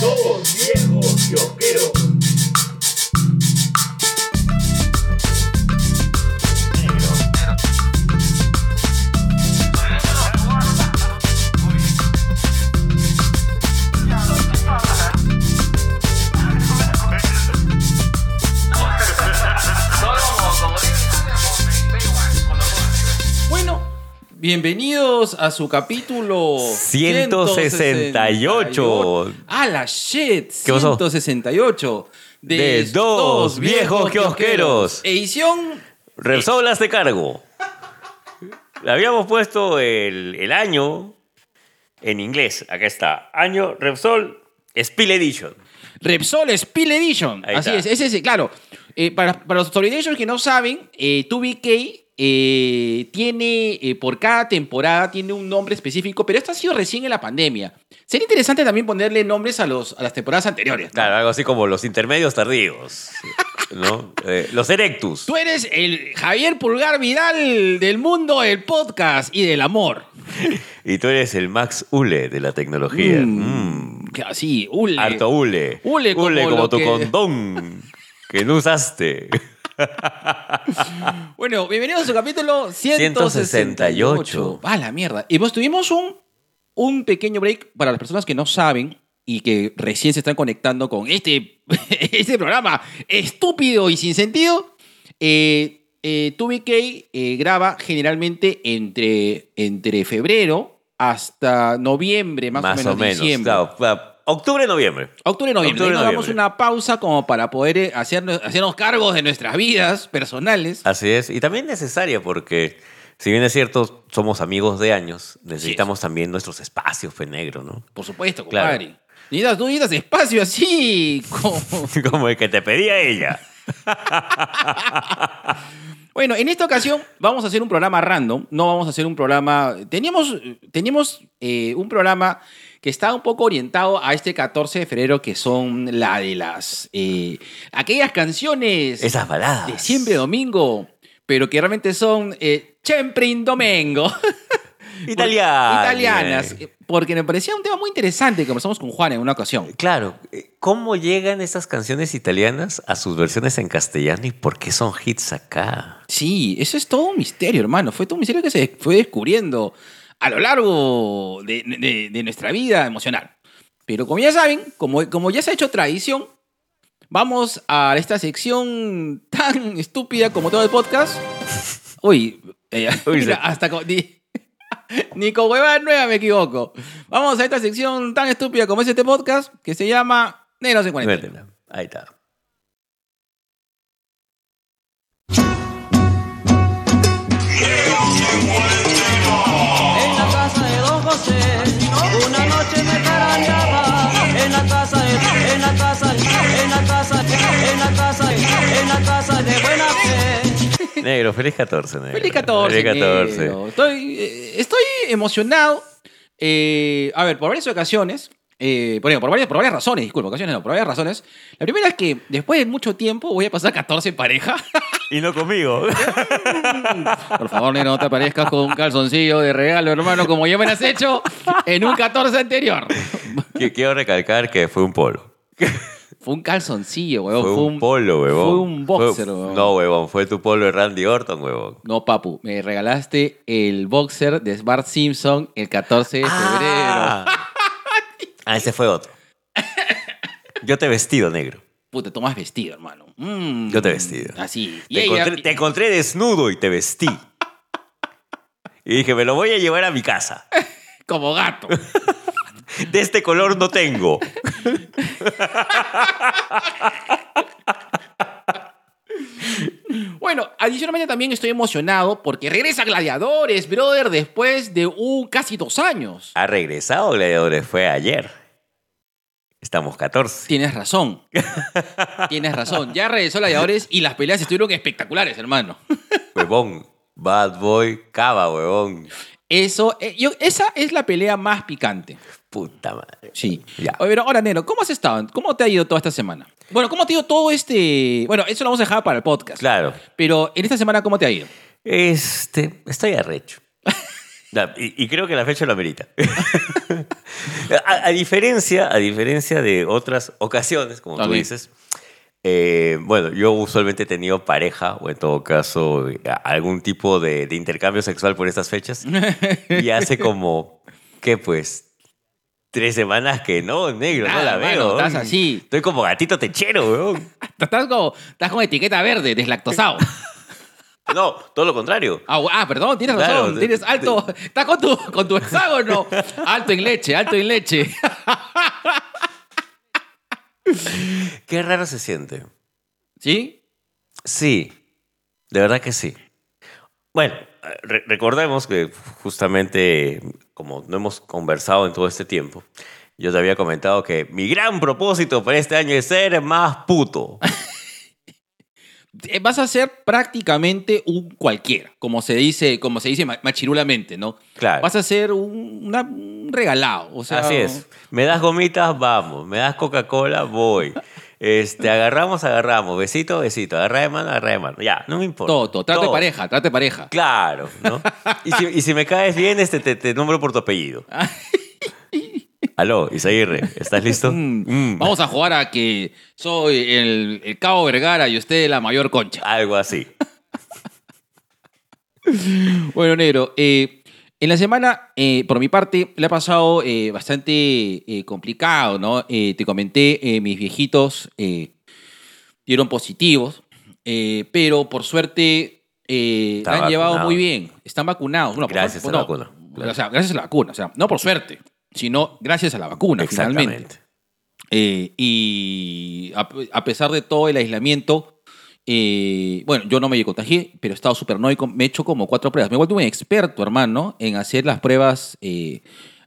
Dos viejos kiosqueros. Bienvenidos a su capítulo 168. ¡Ah, la shit! ¿Qué pasó? 168. De dos viejos kiosqueros. Edición. Repsol hazte cargo. Le habíamos puesto el, el año en inglés. Acá está. Año Repsol Spill Edition. Repsol Spill Edition. Ahí Así está. es, ese es, claro. Eh, para, para los Solidations que no saben, eh, 2BK eh, tiene, eh, por cada temporada, tiene un nombre específico, pero esto ha sido recién en la pandemia. Sería interesante también ponerle nombres a, los, a las temporadas anteriores. ¿no? Claro, algo así como los intermedios tardíos. ¿no? Eh, los Erectus. Tú eres el Javier Pulgar Vidal del mundo del podcast y del amor. Y tú eres el Max Ule de la tecnología. Mm. Mm. Así, ule. Harto Ule. Ule como tu que- condón que no usaste. Bueno, bienvenidos a su capítulo 168. 168. Ah, la mierda. Y pues tuvimos un, un pequeño break para las personas que no saben y que recién se están conectando con este, este programa estúpido y sin sentido. Eh, eh, 2BK eh, graba generalmente entre, entre febrero hasta noviembre, más, Más o menos, diciembre. Claro, pa- octubre, noviembre. Octubre, noviembre. Octubre, nos damos noviembre. una pausa como para poder eh, hacernos, hacernos cargos de nuestras vidas personales. Así es. Y también necesaria porque, si bien es cierto, somos amigos de años, necesitamos también nuestros espacios, fe negro, ¿no? Por supuesto, Claro. compadre. Necesitas, tú necesitas espacio así. como- Como el que te pedía ella. Bueno, en esta ocasión vamos a hacer un programa random. No vamos a hacer un programa. Teníamos, teníamos eh, un programa que está un poco orientado a este 14 de febrero, que son la de las. eh, aquellas canciones Esas baladas. de siempre domingo, pero que realmente son eh, siempre in domingo. Italianas. Italianas. eh, Porque me parecía un tema muy interesante que conversamos con Juan en una ocasión. Claro, eh, ¿cómo llegan estas canciones italianas a sus versiones en castellano y por qué son hits acá? Sí, eso es todo un misterio, hermano. Fue todo un misterio que se fue descubriendo a lo largo de, de- de nuestra vida emocional. Pero como ya saben, como, como ya se ha hecho tradición, vamos a esta sección tan estúpida como todo el podcast. Uy, eh, mira, hasta ni, ni con huevada nueva me equivoco. Vamos a esta sección tan estúpida como es este podcast que se llama Negros en Cuarentena. Ahí está. Negro, feliz 14, negro. Feliz 14. Feliz 14. negro. Estoy, eh, estoy emocionado. eh, a ver, por varias ocasiones. eh, por, por, varias, por varias razones, disculpa, ocasiones no, por varias razones. La primera es que después de mucho tiempo voy a pasar 14 en pareja. Y no conmigo. Por favor, negro, no te aparezcas con un calzoncillo de regalo, hermano, como ya me lo has hecho en un 14 anterior. Quiero recalcar que fue un polo. Fue un calzoncillo, huevón. Fue un polo, huevón. Fue un boxer, Fue- huevón. No, huevón, fue tu polo de Randy Orton, huevón. No, papu, me regalaste el boxer de Bart Simpson el 14 de febrero. Ah, Ah, ese fue otro. Yo te he vestido, negro. Puta, tomas vestido, hermano. Mm, Yo te he vestido. Así. Y ella- te encontré desnudo y te vestí. Y dije, me lo voy a llevar a mi casa. como gato. De este color no tengo. Bueno, adicionalmente también estoy emocionado porque regresa Gladiadores, brother, después de un casi dos años. Ha regresado Gladiadores, fue ayer. Estamos 14. Tienes razón. Tienes razón. Ya regresó Gladiadores y las peleas estuvieron espectaculares, hermano. Huevón. Bad Boy, Cava, huevón. Eso, eh, yo, esa es la pelea más picante. Puta madre. Sí. Ya. Oye, pero ahora, Nero, ¿cómo has estado? ¿Cómo te ha ido toda esta semana? Bueno, ¿cómo te ha ido todo este...? Bueno, eso lo vamos a dejar para el podcast. Claro. Pero en esta semana, ¿cómo te ha ido? Este, estoy arrecho. Ya, Y, y creo que la fecha lo amerita. A, a diferencia, a diferencia de otras ocasiones, como tú dices, eh, bueno, yo usualmente he tenido pareja o en todo caso algún tipo de, de intercambio sexual por estas fechas. y hace como, ¿qué pues? Tres semanas que no, negro, no la hermano, veo. estás weón. así. Estoy como gatito techero, weón. Estás como, estás con etiqueta verde, deslactosado. No, todo lo contrario. Ah, ah, perdón, tienes Claro, razón. Tienes alto. Estás con tu, con tu hexágono. Alto en leche, alto en leche. Qué raro se siente. ¿Sí? Sí, de verdad que sí. Bueno, re- recordemos que justamente, como no hemos conversado en todo este tiempo, yo te había comentado que mi gran propósito para este año es ser más puto. Eh, Vas a ser prácticamente un cualquiera, como se dice, como se dice ma- machirulamente, ¿no? Claro. Vas a ser un, una- un regalado. O sea, Así es. Me das gomitas, vamos. Me das Coca-Cola, voy. Este, agarramos, agarramos. Besito, besito. Agarra de mano, agarra de mano. Ya, no me importa. Todo, todo. Trato de Todo. pareja, trato de pareja. Claro, ¿no? Y si, y si me caes bien, este, te, te nombro por tu apellido. Aló, Isaguirre, ¿estás listo? Mm, Mm, Vamos a jugar a que soy el, el Cabo Vergara y usted la mayor concha. Algo así. Bueno, negro, eh, en la semana, eh, por mi parte, le ha pasado eh, bastante eh, complicado, ¿no? Eh, te comenté, mis viejitos dieron positivos, pero por suerte la han llevado muy bien. Están vacunados. Bueno, por Gracias suerte- a la no, vacuna, claro. O sea, gracias a la vacuna. O sea, no por suerte, sino gracias a la vacuna, finalmente. Exactamente. Eh, y a, a pesar de todo el aislamiento, bueno, yo no me contagié, pero he estado súper noico. Me he hecho como cuatro pruebas. Me he vuelto un experto, hermano, en hacer las pruebas, eh,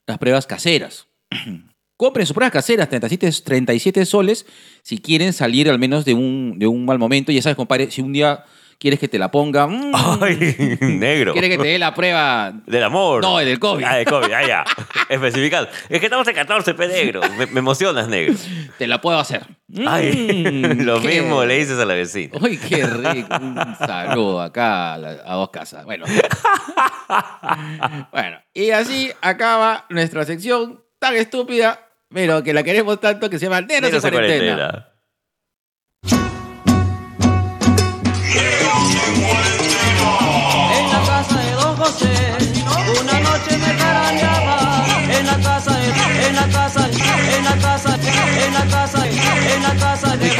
las pruebas caseras. Compren sus pruebas caseras, 37, 37 soles, si quieren salir al menos de un, de un mal momento. Ya sabes, compadre, si un día quieres que te la ponga, mm, Ay, negro. quieres que te dé la prueba Del amor. No, del COVID. Ah, del COVID, ah, ya. Especificado. Es que estamos en 14, pe negro. Me, me emocionas, negro. te la puedo hacer. Ay, Mm, lo qué- mismo le dices a la vecina. Uy, qué rico. Un saludo acá a, la- a dos casas. Bueno. bueno, y así acaba nuestra sección tan estúpida, pero que la queremos tanto que se llama Neros en Negros en cuarentena. José, una noche me carañaba. En la casa, de- en la casa, en la casa, en la casa, en la casa de.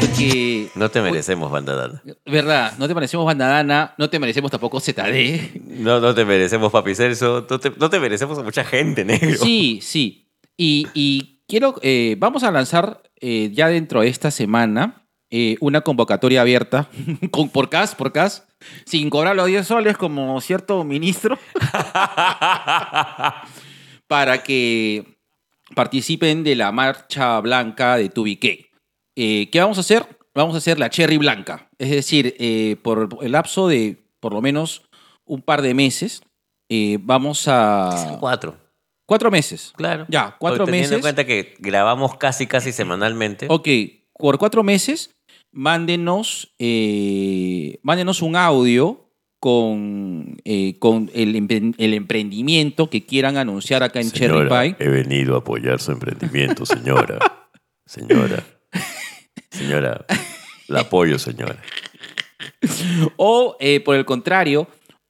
Porque, No te merecemos, bandadana. verdad, no te merecemos bandadana, no te merecemos tampoco ZD. No, no te merecemos Papi Celso. No te, no te merecemos a mucha gente, negro. Sí, sí. Y, y quiero, eh, vamos a lanzar eh, ya dentro de esta semana eh, una convocatoria abierta con, por CAS, por CAS, sin cobrar los 10 soles como cierto ministro, para que participen de la marcha blanca de Tubiqué. Eh, ¿Qué vamos a hacer? Vamos a hacer la cherry blanca. Es decir, eh, por el lapso de por lo menos un par de meses, eh, vamos a... Cuatro. Cuatro meses. Claro. Ya, cuatro Teniendo meses. en cuenta que grabamos casi, casi semanalmente. Ok, por cuatro meses, mándenos, eh, mándenos un audio con, eh, con el, empre- el emprendimiento que quieran anunciar acá en Cherry Pie. he venido a apoyar su emprendimiento, señora. señora. Señora. La apoyo, señora. O, eh, por el contrario,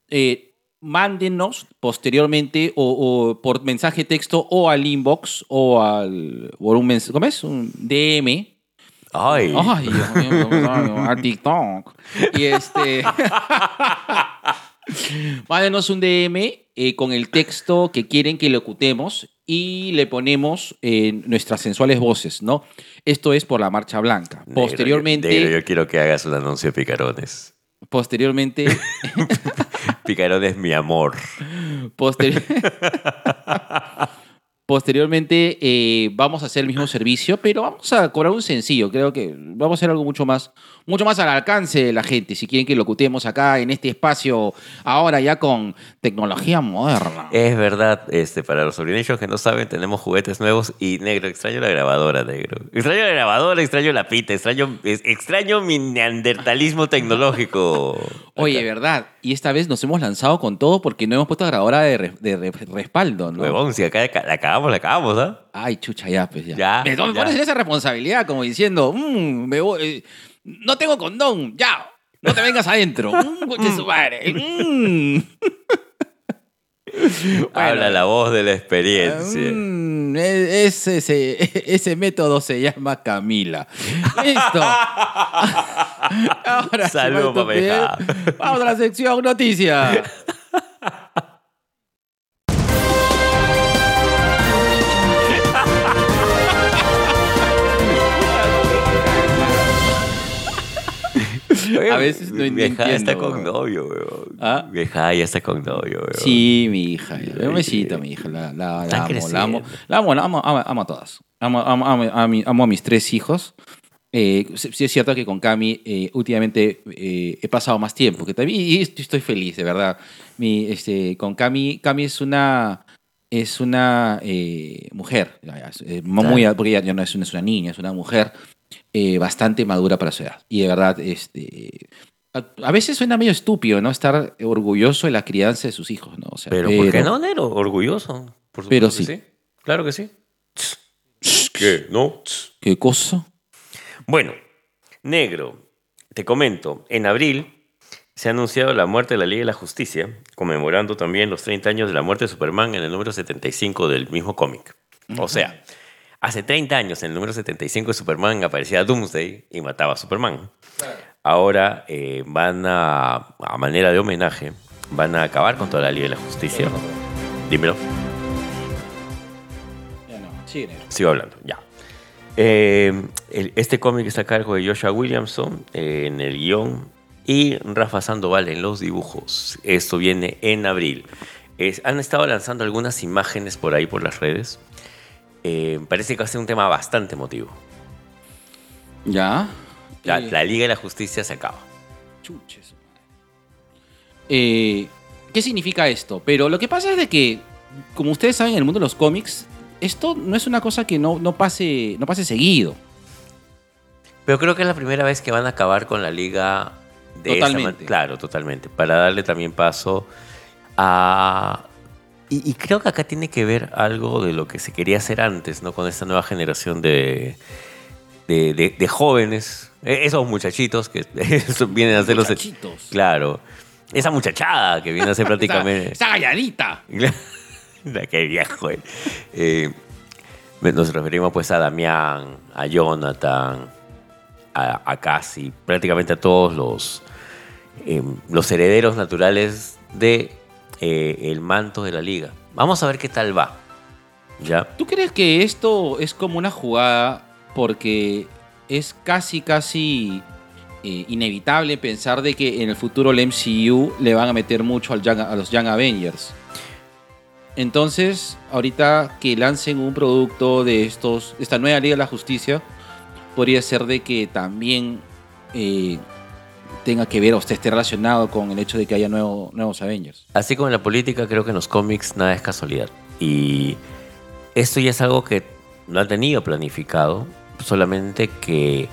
eh, mándenos posteriormente o, o por mensaje texto o al inbox o al por un ¿cómo es? Un DM Ay. Ay, Dios mío, a TikTok. Y este. Mándenos un DM eh, con el texto que quieren que locutemos y le ponemos eh, nuestras sensuales voces, ¿no? Esto es por la Marcha Blanca. Negro, Posteriormente, negro, yo quiero que hagas un anuncio de picarones. posteriormente, Picarones, mi amor. posteri- posteriormente eh, vamos a hacer el mismo servicio, pero vamos a cobrar un sencillo. Creo que vamos a hacer algo mucho más, mucho más al alcance de la gente. Si quieren que locutemos acá en este espacio, ahora ya con tecnología moderna. Es verdad, este, para los sobrinichos que no saben, tenemos juguetes nuevos y negro, extraño la grabadora, negro. Extraño la grabadora, extraño la pita, extraño, extraño mi neandertalismo tecnológico. Oye, ¿verdad? Y esta vez nos hemos lanzado con todo porque no hemos puesto grabadora de, re- de re- respaldo, ¿no? Huevón, si acá la acabamos la cagamos, ¿ah? Ay, chucha, ya, pues ya. Ya, me, ya. pones en esa responsabilidad como diciendo, "Mm, me voy, eh, no tengo condón, ya, no te vengas adentro. Mm, su madre. Mm. Habla la voz de la experiencia. Mm, e- ese, ese, ese método se llama Camila. Listo. Ahora, Salud. Vamos a la sección noticias. A veces no Vieja entiendo, está con novio, weón. ¿Ah? Vieja ya está con novio, weón. Sí, mi hija. Un besito, mi hija. La, la- la amo, la amo, la amo, la amo, amo, amo a todas. Amo, amo, amo, a, mis tres hijos. Eh, sí es cierto que con Cami eh, últimamente eh, he pasado más tiempo. Que también, y estoy, feliz, de verdad. Mi, este, con Cami, Cami es una, es una eh, mujer. ya, ya, muy, porque ella ya no es, no es una niña, es una mujer eh, bastante madura para su edad. Y de verdad, este, a, a veces suena medio estúpido, ¿no? Estar orgulloso de la crianza de sus hijos, ¿no? O sea, Pero, ¿por qué no, Nero? Orgulloso. Por supuesto Pero que sí. Claro que sí. ¿Qué? ¿No? ¿Qué cosa? Bueno, negro, te comento, en abril se ha anunciado la muerte de la Liga de la Justicia, conmemorando también los 30 años de la muerte de Superman en el número 75 del mismo cómic. O sea, hace 30 años en el número 75 de Superman aparecía Doomsday y mataba a Superman. Ahora eh, van a, a manera de homenaje, van a acabar con toda la Liga de la Justicia. Dímelo. Ya no, sigue negro. Sigo hablando, ya. Eh, el- este cómic está a cargo de Joshua Williamson eh, en el guion y Rafa Sandoval en los dibujos. Esto viene en abril. Es- han estado lanzando algunas imágenes por ahí por las redes. Eh, parece que va a ser un tema bastante emotivo. ¿Ya? La, Eh, la Liga de la Justicia se acaba. chuches. Eh, ¿Qué significa esto? Pero lo que pasa es de que, como ustedes saben, en el mundo de los cómics, esto no es una cosa que no, no, pase, no pase seguido. Pero creo que es la primera vez que van a acabar con la liga de esa Totalmente. man- Claro, totalmente. Para darle también paso a... Y, y creo que acá tiene que ver algo de lo que se quería hacer antes, ¿no? Con esta nueva generación de, de, de- de jóvenes, eh, esos muchachitos que vienen a hacer los... Muchachitos. Claro. Esa muchachada que viene a hacer prácticamente... Esa, esa galladita. Qué viejo. eh. Eh, nos referimos pues a Damián, a Jonathan, a, a Casi, prácticamente a todos los, eh, los herederos naturales de eh, el manto de la liga. Vamos a ver qué tal va. ¿Ya? ¿Tú crees que esto es como una jugada porque es casi, casi eh, inevitable pensar de que en el futuro el MCU le van a meter mucho al a los Young Avengers? Entonces, ahorita que lancen un producto de estos, esta nueva Liga de la Justicia, podría ser de que también eh, tenga que ver o esté relacionado con el hecho de que haya nuevo- nuevos Avengers. Así como en la política, creo que en los cómics nada es casualidad. Y esto ya es algo que no han tenido planificado, solamente que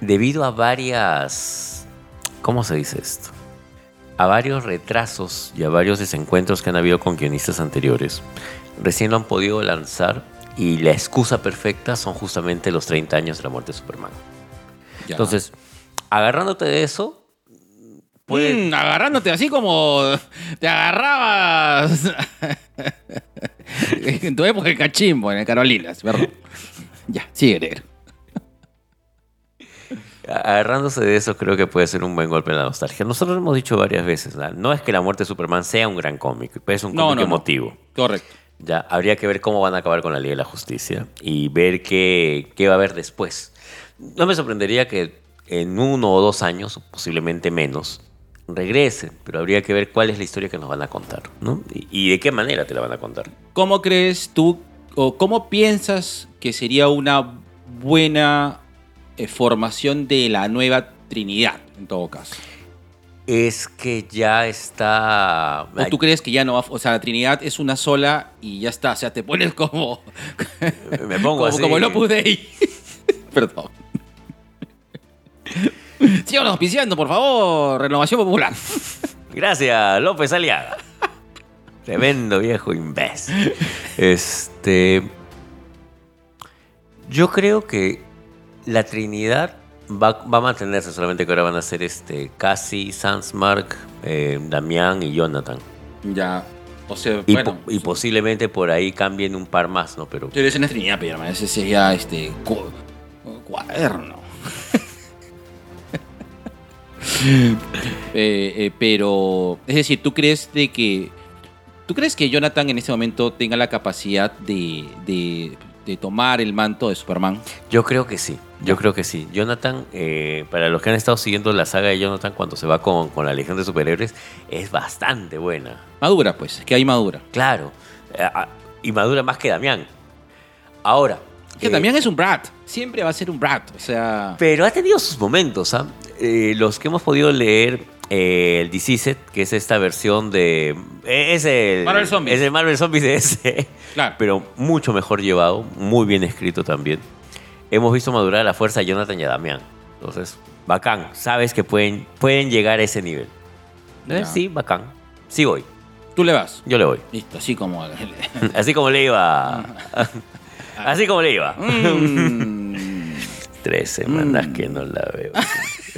debido a varias... ¿Cómo se dice esto? A varios retrasos y a varios desencuentros que han habido con guionistas anteriores, recién lo han podido lanzar y la excusa perfecta son justamente los 30 años de la muerte de Superman. Ya. Entonces, agarrándote de eso, puede- Mm, agarrándote así como te agarrabas en tu época de cachimbo, en el Carolinas, perdón. Ya, sigue, negro. Agarrándose de eso, creo que puede ser un buen golpe en la nostalgia. Nosotros hemos dicho varias veces, ¿no? no es que la muerte de Superman sea un gran cómic, pero es un cómic no, no. emotivo. Correcto. Ya, habría que ver cómo van a acabar con la Liga de la Justicia y ver qué, qué va a haber después. No me sorprendería que en uno o dos años, posiblemente menos, regresen, pero habría que ver cuál es la historia que nos van a contar, ¿no? Y, y de qué manera te la van a contar. ¿Cómo crees tú o cómo piensas que sería una buena eh, formación de la nueva Trinidad, en todo caso? Es que ya está... ¿O tú crees que ya no va, o sea, la Trinidad es una sola y ya está? O sea, te pones como, Me pongo como, así. como el Opus Dei. Perdón. Síganos auspiciando, por favor. Renovación Popular. Gracias, López Aliaga. Tremendo viejo imbécil. Este. Yo creo que la Trinidad va, va a mantenerse, solamente que ahora van a ser este, Cassie, Sans Mark, eh, Damián y Jonathan. Ya. O sea, Y, bueno. po- y posiblemente por ahí cambien un par más, ¿no? Pero Yo ese no es Trinidad, pero ese sería este. cu- cuaderno. Eh, eh, pero. Es decir, ¿tú crees de que. ¿Tú crees que Jonathan en este momento tenga la capacidad de, de, de tomar el manto de Superman? yo creo que sí. Yo creo que sí. Jonathan, eh, para los que han estado siguiendo la saga de Jonathan cuando se va con, con la Legión de Superhéroes, es bastante buena. Madura, pues, que hay madura. Claro. Ah, y madura más que Damián. Ahora. Que eh, también es un brat. Siempre va a ser un brat. O sea. Pero ha tenido sus momentos, ¿ah? Eh, los que hemos podido leer eh, el Set, que es esta versión de... eh, Es el Marvel Zombies. Es el Marvel Zombies de ese. Claro. Pero mucho mejor llevado, muy bien escrito también. Hemos visto madurar a la fuerza a Jonathan y a Damián. Entonces, bacán. Sabes que pueden, pueden llegar a ese nivel. Eh. Sí, bacán. Sí voy. Tú le vas. Yo le voy. Listo, así como. Así como le iba. Así como le iba. Mm. Tres semanas Mm. que no la veo.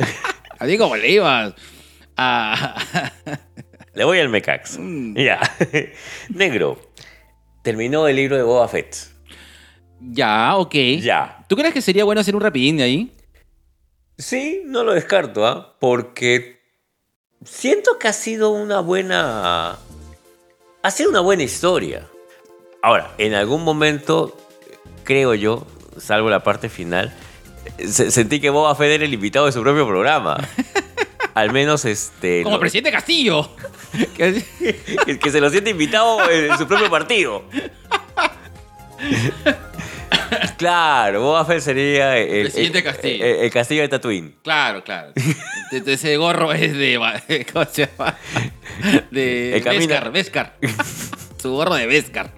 Como le ibas a. Le voy al Mecax. Mm. Ya. Negro. Terminó el libro de Boba Fett. ya, ok. Ya. ¿Tú crees que sería bueno hacer un rapidín de ahí? Sí, no lo descarto, ¿ah? Porque siento que ha sido una buena. Ha sido una buena historia. Ahora, en algún momento, creo yo, salvo la parte final, sentí que Boba Fett era el invitado de su propio programa. Al menos este. Como lo- presidente Castillo. Que- que, se lo siente invitado en su propio partido. Claro, Boba Fett sería el, Presidente Castillo. el- el castillo de Tatooine. claro, claro. Ese gorro es de. ¿Cómo se llama? De. Vescar, Vescar. Su gorro de Vescar.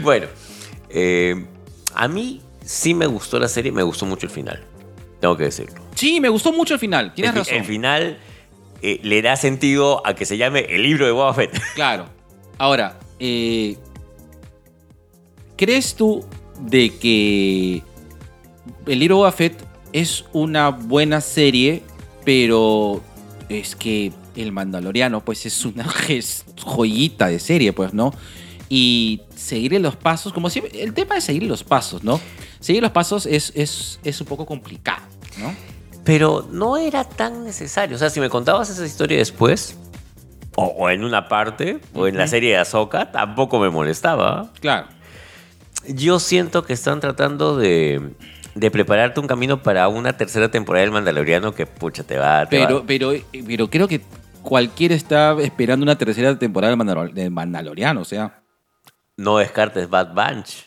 Bueno, eh, a mí sí me gustó la serie, me gustó mucho el final. Tengo que decirlo. Sí, me gustó mucho el final. Tienes el, razón. el final eh, le da sentido a que se llame el libro de Boba Fett. Claro. Ahora, eh, ¿crees tú de que el libro Boba Fett es una buena serie, pero es que el Mandaloriano, pues es una joyita de serie, pues, ¿no? Y seguirle los pasos, como siempre, el tema de seguir los pasos, ¿no? Seguir los pasos es, es, es un poco complicado, ¿no? Pero no era tan necesario. O sea, si me contabas esa historia después, o, o en una parte, o en la serie de Ahsoka, tampoco me molestaba. Claro. Yo siento que están tratando de, de prepararte un camino para una tercera temporada del Mandaloriano que, pucha, te va, te Pero, va- pero, pero creo que cualquiera está esperando una tercera temporada del Mandalor- del Mandaloriano, o sea. No descartes Bad Bunch.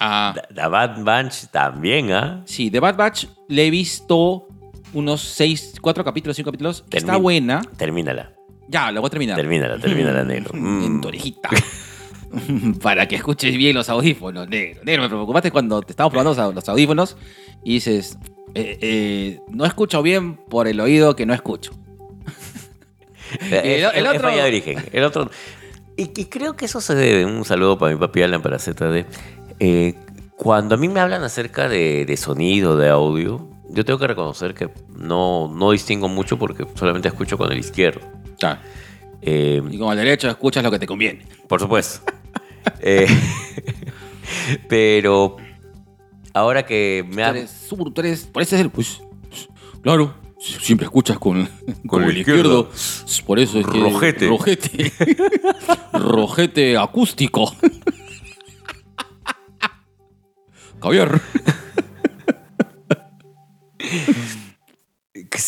Ah, la Bad Bunch también, ¿ah? sí, The Bad Batch le he visto unos seis, cuatro capítulos, cinco capítulos. Está buena. Termínala. Ya, la voy a terminar. Termínala, termínala, negro. En Mm. tu orejita. Para que escuches bien los audífonos, negro. Negro, me preocupaste cuando te estábamos probando los au- los audífonos y dices, eh, eh, no escucho bien por el oído que no escucho. El otro- es falla de origen. El otro. Y, y creo que eso se debe. Un saludo para mi papi Alan, para ZD. Eh, cuando a mí me hablan acerca de, de sonido, de audio, yo tengo que reconocer que no, no distingo mucho porque solamente escucho con el izquierdo. Claro. Eh, Y con el derecho escuchas lo que te conviene. por supuesto. Eh, pero ahora que me Tú ha- eres, sur, tú eres, por eso es el, pues, claro, siempre escuchas con, con, el el izquierdo. Por eso es que. Rojete. Rojete. Rojete acústico. Javier.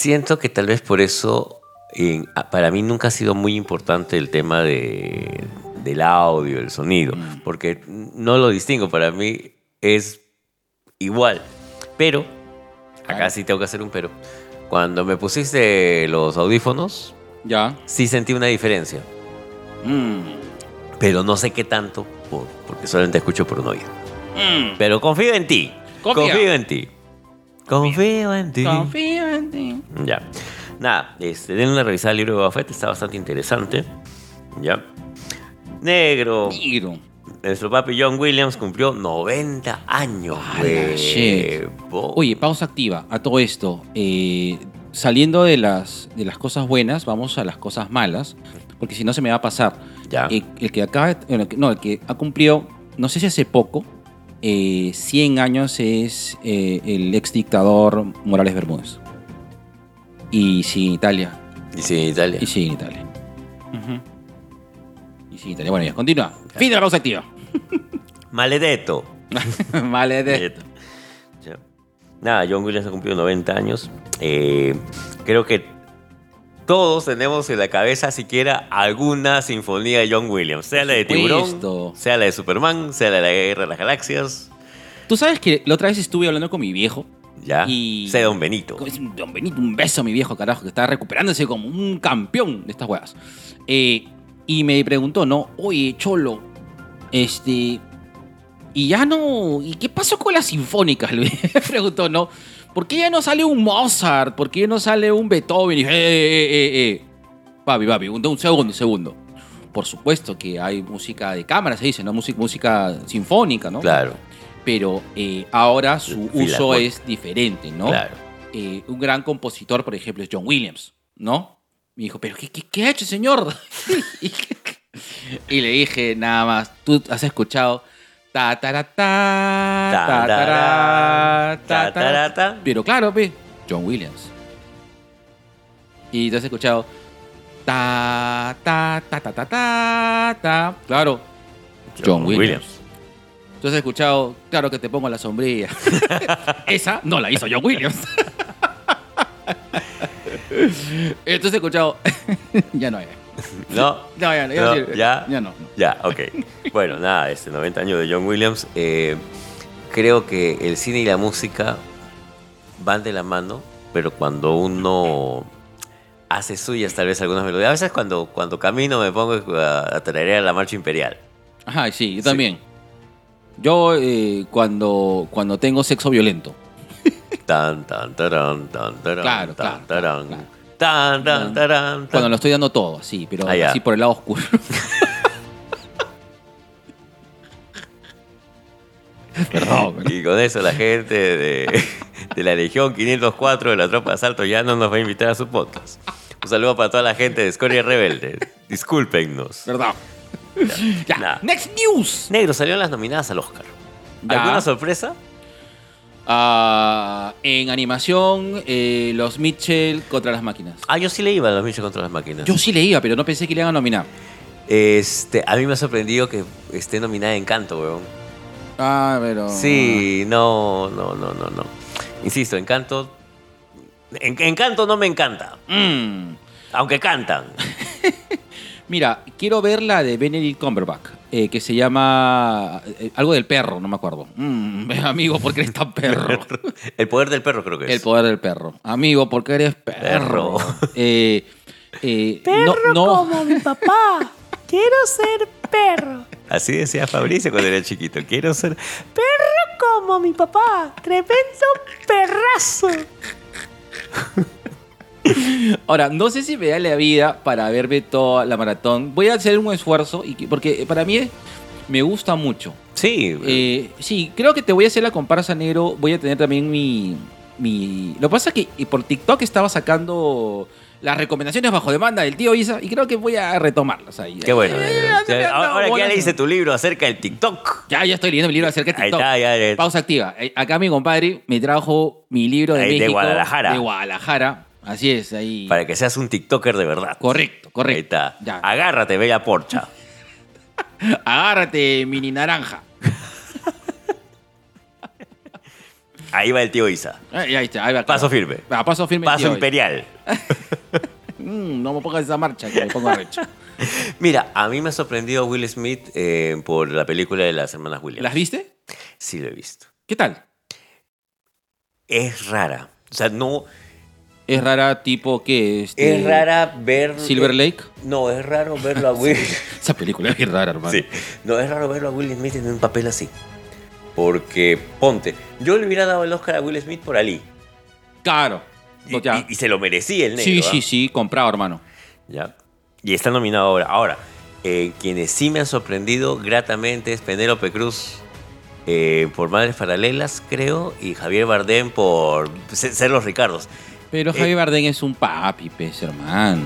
siento que tal vez por eso para mí nunca ha sido muy importante el tema de, del audio, el sonido, Mm. porque no lo distingo, para mí es igual. Pero, acá sí tengo que hacer un pero, cuando me pusiste los audífonos, Ya. sí sentí una diferencia, Mm. pero no sé qué tanto, por- porque solamente escucho por un oído. Mm. Pero confío en ti, Confía. confío en ti. Confío en ti. Confío en ti. Ya. Nada, este, denle una revisada al libro de Boba Fett, está bastante interesante. Ya. Negro. Negro. Nuestro papi John Williams cumplió 90 años. Oye, pausa activa a todo esto. Eh, saliendo de las, de las cosas buenas, vamos a las cosas malas, porque si no se me va a pasar. Ya. Eh, el que acaba, no, el que ha cumplido, no sé si hace poco, eh, 100 años es eh, el ex dictador Morales Bermúdez. Y sí, en Italia. Y sí, en Italia. Y sí, en Italia. Y sí, en Italia. Bueno, ya, continúa. Fin de la pausa activa. Maledetto. Maledetto. Ya. Nada, John Williams ha cumplido 90 años. Eh, creo que todos tenemos en la cabeza siquiera alguna sinfonía de John Williams. Sea la de Tiburón, sea la de Superman, sea la de la Guerra de las Galaxias. Tú sabes que la otra vez estuve hablando con mi viejo. Ya. Y- Sea Don Benito. Don Benito, un beso a mi viejo, carajo, que está recuperándose como un campeón de estas huevas. Eh, y me preguntó, ¿no? Oye, Cholo, este. Y ya no. ¿Y qué pasó con las sinfónicas? Le preguntó, ¿no? ¿Por qué ya no sale un Mozart? ¿Por qué ya no sale un Beethoven? Y dije, eh, eh, eh, eh. Papi, papi, un, un segundo, un segundo. Por supuesto que hay música de cámara, se dice, ¿no? Música, música sinfónica, ¿no? Claro, Pero eh, ahora su uso es diferente, ¿no? claro. eh, un gran compositor, por ejemplo, es John Williams, ¿no? Me dijo, ¿pero qué, qué, qué ha hecho, señor? y, le dije, nada más, tú has escuchado. Ta, ta, ta, ta, ta, ta, ta. Pero claro, pe, John Williams. Y tú has escuchado. Ta, ta, ta, ta, ta, ta, ta. Claro, John, Williams. Tú has escuchado, claro que te pongo la sombrilla. Esa no la hizo John Williams. Entonces has escuchado, ya no hay. No, No, ya no, ya, No, ya. ya no. Ya, ok. Bueno, nada, este 90 años de John Williams. eh, creo que el cine y la música van de la mano, pero cuando uno hace suyas tal vez algunas melodías. A veces cuando, cuando camino me pongo a, a tararear la marcha imperial. Ajá, sí, yo Sí. también. Yo eh, cuando, cuando tengo sexo violento. Tan, tan, tarán, tan, tarán, Claro, tan, claro, tarán, claro. Tan, tan, tarán, tan. Cuando lo estoy dando todo, sí, pero Ah, así por el lado oscuro. Perdón. Y con eso la gente de, de la Legión 504 de la Tropa de Asalto ya no nos va a invitar a su podcast. Un saludo para toda la gente de Escoria Rebelde. Discúlpenos. Perdón. Ya, next news. Negro, salieron las nominadas al Oscar. Ya. ¿Alguna sorpresa? Ah, en animación, eh, los Mitchell contra las máquinas. Ah, yo sí le iba a los bichos contra las máquinas. Yo sí leía, pero no pensé que le iban a nominar. Este, a mí me ha sorprendido que esté nominada Encanto, weón. Ah, pero. Sí, no, no, no, no, no. Insisto, Encanto. En- Encanto no me encanta. Mm. Aunque cantan. Mira, quiero ver la de Benedict Cumberbatch, eh, que se llama eh, algo del perro, no me acuerdo. Mm, amigo, ¿por qué eres tan perro? El poder del perro creo que es. El poder del perro. Amigo, ¿por qué eres perro? Perro. Eh, eh, Perro no, no- como mi papá. Quiero ser perro. Así decía Fabricio cuando era chiquito. Quiero ser. Perro como mi papá. Tremendo perrazo. Ahora, no sé si me da la vida para verme toda la maratón. Voy a hacer un esfuerzo, y que- porque para mí me gusta mucho. Sí. Eh, sí, creo que te voy a hacer la comparsa negro. Voy a tener también mi. mi... Lo que pasa es que eh, por TikTok estaba sacando las recomendaciones bajo demanda del tío Isa y creo que voy a retomarlas ahí. Qué bueno. Eh, han ahora que ya leíste tu libro acerca del TikTok. Ya, ya estoy leyendo mi libro acerca de Ahí TikTok. está, ya. ya. Pausa activa. Eh, Acá mi compadre me trajo mi libro de Ahí, de México. Guadalajara. De Guadalajara. Así es, ahí. Para que seas un TikToker de verdad. Correcto, Ahí correcto. está. Ya. Agárrate, bella porcha. Agárrate, mini naranja. Ahí va el tío Isa. Ahí, ahí está, ahí va. Paso firme. Ah, paso firme. Paso imperial. Mm, no me pongas esa marcha que me pongo arrecho. Mira, a mí me ha sorprendido Will Smith eh, por la película de las hermanas Williams. ¿Las viste? Sí, lo he visto. ¿Qué tal? Es rara. O sea, no. Es rara, tipo que este, Es rara ver. Silver Lake. No, es raro verlo a Will. Esa película es rara, hermano. sí. No, es raro verlo a Will Smith en un papel así. Porque, ponte, yo le hubiera dado el Oscar a Will Smith por Ali. Claro. Y, se lo merecía el negro. sí, sí, sí, comprado, hermano. ¿Ya? Y está nominado ahora. Ahora, Eh, quienes sí me han sorprendido gratamente es Penélope Cruz eh, por Madres Paralelas, creo, y Javier Bardem por ser los Ricardos. Pero Eh, Javier Bardem es un papi, pez, hermano.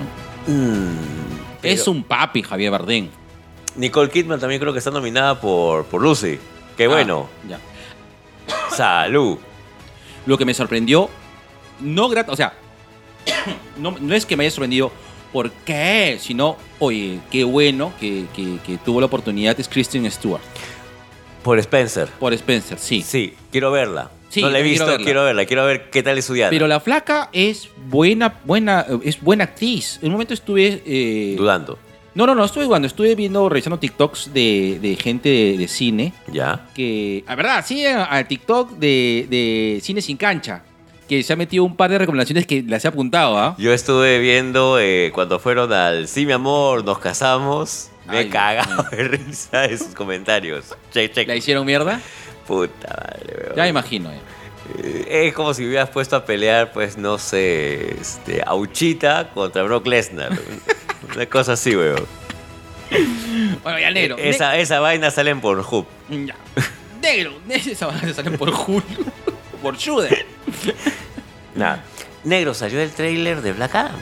Mm, pero Es un papi, Javier Bardem. Nicole Kidman también creo que está nominada por, por Lucy. Qué bueno. Ah, ya. Salud. Lo que me sorprendió, no grata, o sea, no, no es que me haya sorprendido por qué, sino, oye, qué bueno que, que- que tuvo la oportunidad es Kristen Stewart Por Spencer. por Spencer, sí. Sí, quiero verla. Sí, no la he quiero visto, quiero verla. Quiero ver qué tal es su diana. Pero la flaca es buena, buena, es buena actriz. En un momento estuve... eh, Dudando. no, no, no, estuve cuando estuve viendo, revisando TikToks de, de gente de, de cine Ya. que, la verdad, sí, al TikTok de, de Cine Sin Cancha, que se ha metido un par de recomendaciones que las he apuntado, ¿ah? Yo estuve viendo eh, cuando fueron al Sí, mi amor, nos casamos. Me he cagado de risa de sus comentarios. Check, check. ¿La hicieron mierda? Puta madre, weón. Ya imagino. eh. Eh, Es como si hubieras puesto a pelear, pues, no sé, este, Auchita contra Brock Lesnar. Una cosa así, weón. Bueno, ya negro. Esa, esa vaina sale en Pornhub. Ne- ya. Negro. Esa van a salir por Hulu. por Shudder. Nada. Negro, salió el tráiler de Black Adam.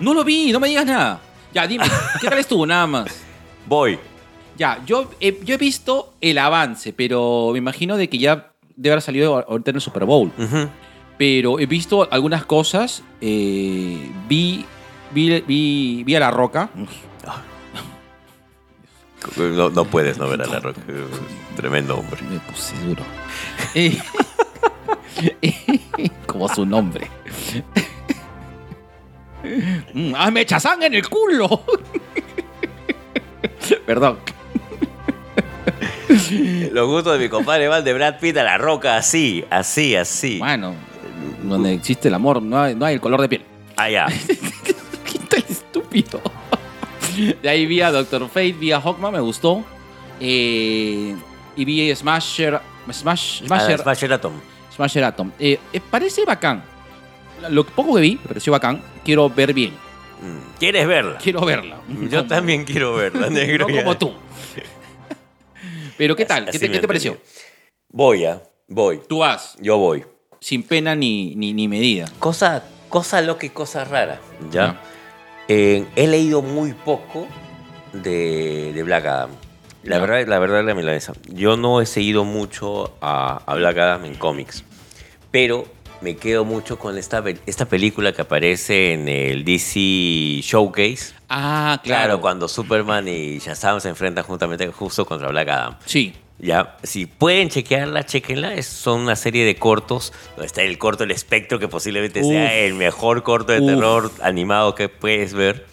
No lo vi, no me digas nada. Ya, dime, ¿qué tal estuvo? Nada más. Voy. Ya, yo, he- yo he visto el avance, pero me imagino de que ya debe haber salido ahorita en el Super Bowl. Pero he visto algunas cosas. eh, vi, vi, vi, vi a La Roca. No, no puedes no ver a la roca. Tremendo hombre. Me puse duro. Eh, como su nombre. Mm, ¡Ah, me echazán en el culo! Perdón. Los gustos de mi compadre van de Brad Pitt a la roca así, así, así. Bueno, donde existe el amor, no hay, no hay el color de piel. Allá. ¿Qué tal estúpido? De ahí vi a Doctor Fate, vi a Hawkman, me gustó. Eh, y vi Smasher. Smash, Smasher, Smasher Atom. Smasher Atom. Eh, eh, parece bacán. Lo poco que vi me pareció bacán. Quiero ver bien. Mm. ¿Quieres verla? Quiero verla. Yo Como- también quiero verla, negro. No ya. como tú. Pero ¿qué tal? ¿Qué te, qué te pareció? Voy, ¿ah? Voy. Tú vas Yo voy. sin pena ni, ni, ni medida. Cosa, cosa loca y cosa rara. ¿ya? Eh, he leído muy poco de, de Black Adam. La verdad, la verdad, la milanesa. Yo no he seguido mucho a, a Black Adam en cómics. Pero me quedo mucho con esta, esta película que aparece en el DC Showcase. Ah, Claro, claro. cuando Superman y Shazam se enfrentan juntamente justo contra Black Adam. Sí. Ya, si pueden chequearla, chequenla. Es, son una serie de cortos. Donde está el corto El Espectro, que posiblemente Uf. sea el mejor corto de Uf. terror animado que puedes ver.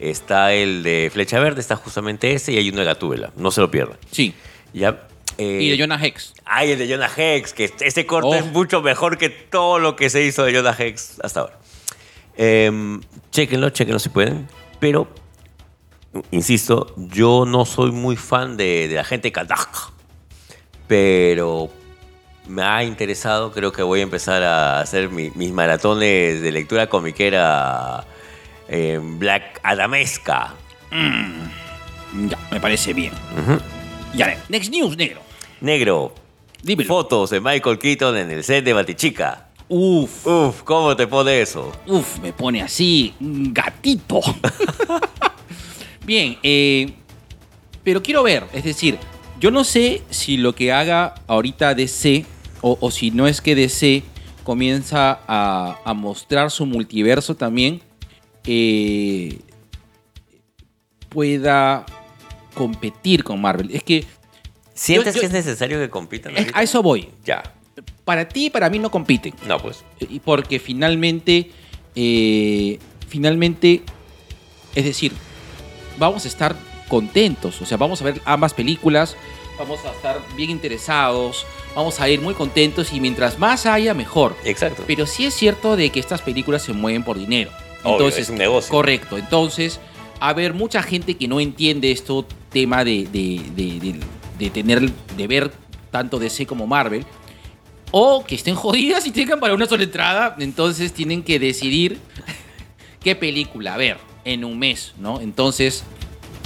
Está el de Flecha Verde, está justamente ese, y hay uno de Gatúbela. No se lo pierdan. Sí. Ya. eh, Y de Jonah Hex. Hay el de Jonah Hex, que ese corto Oh. es mucho mejor que todo lo que se hizo de Jonah Hex hasta ahora. Em, chéquenlo, chéquenlo si pueden. Pero, insisto, yo no soy muy fan de, de la gente Kadak. Pero me ha interesado, creo que voy a empezar a hacer mi- mis maratones de lectura comiquera en Black Adamesca. Ya, me parece bien. Ujú. Ya, next news, negro. Negro, Dímelo. fotos de Michael Keaton en el set de Batichica. Uf, Uf, ¿cómo te pone eso? uf, me pone así, un gatito. Bien, eh, pero quiero ver, es decir, yo no sé si lo que haga ahorita DC, o, o si no es que DC comienza a, a mostrar su multiverso también, eh, pueda competir con Marvel. Es que ¿Sientes yo- que es necesario que compitan? es- a eso voy. Ya. Para ti y para mí no compiten. No, pues. Y porque finalmente, eh, finalmente, es decir, vamos a estar contentos, o sea, vamos a ver ambas películas, vamos a estar bien interesados, vamos a ir muy contentos y mientras más haya, mejor. Exacto. Pero sí es cierto de que estas películas se mueven por dinero. Obvio, Entonces, es un negocio. Correcto. Entonces, a ver, mucha gente que no entiende esto tema de, de, de- de- de tener, de ver tanto DC como Marvel, o que estén jodidas y tengan para una sola entrada, entonces tienen que decidir qué película ver en un mes, ¿no? Entonces,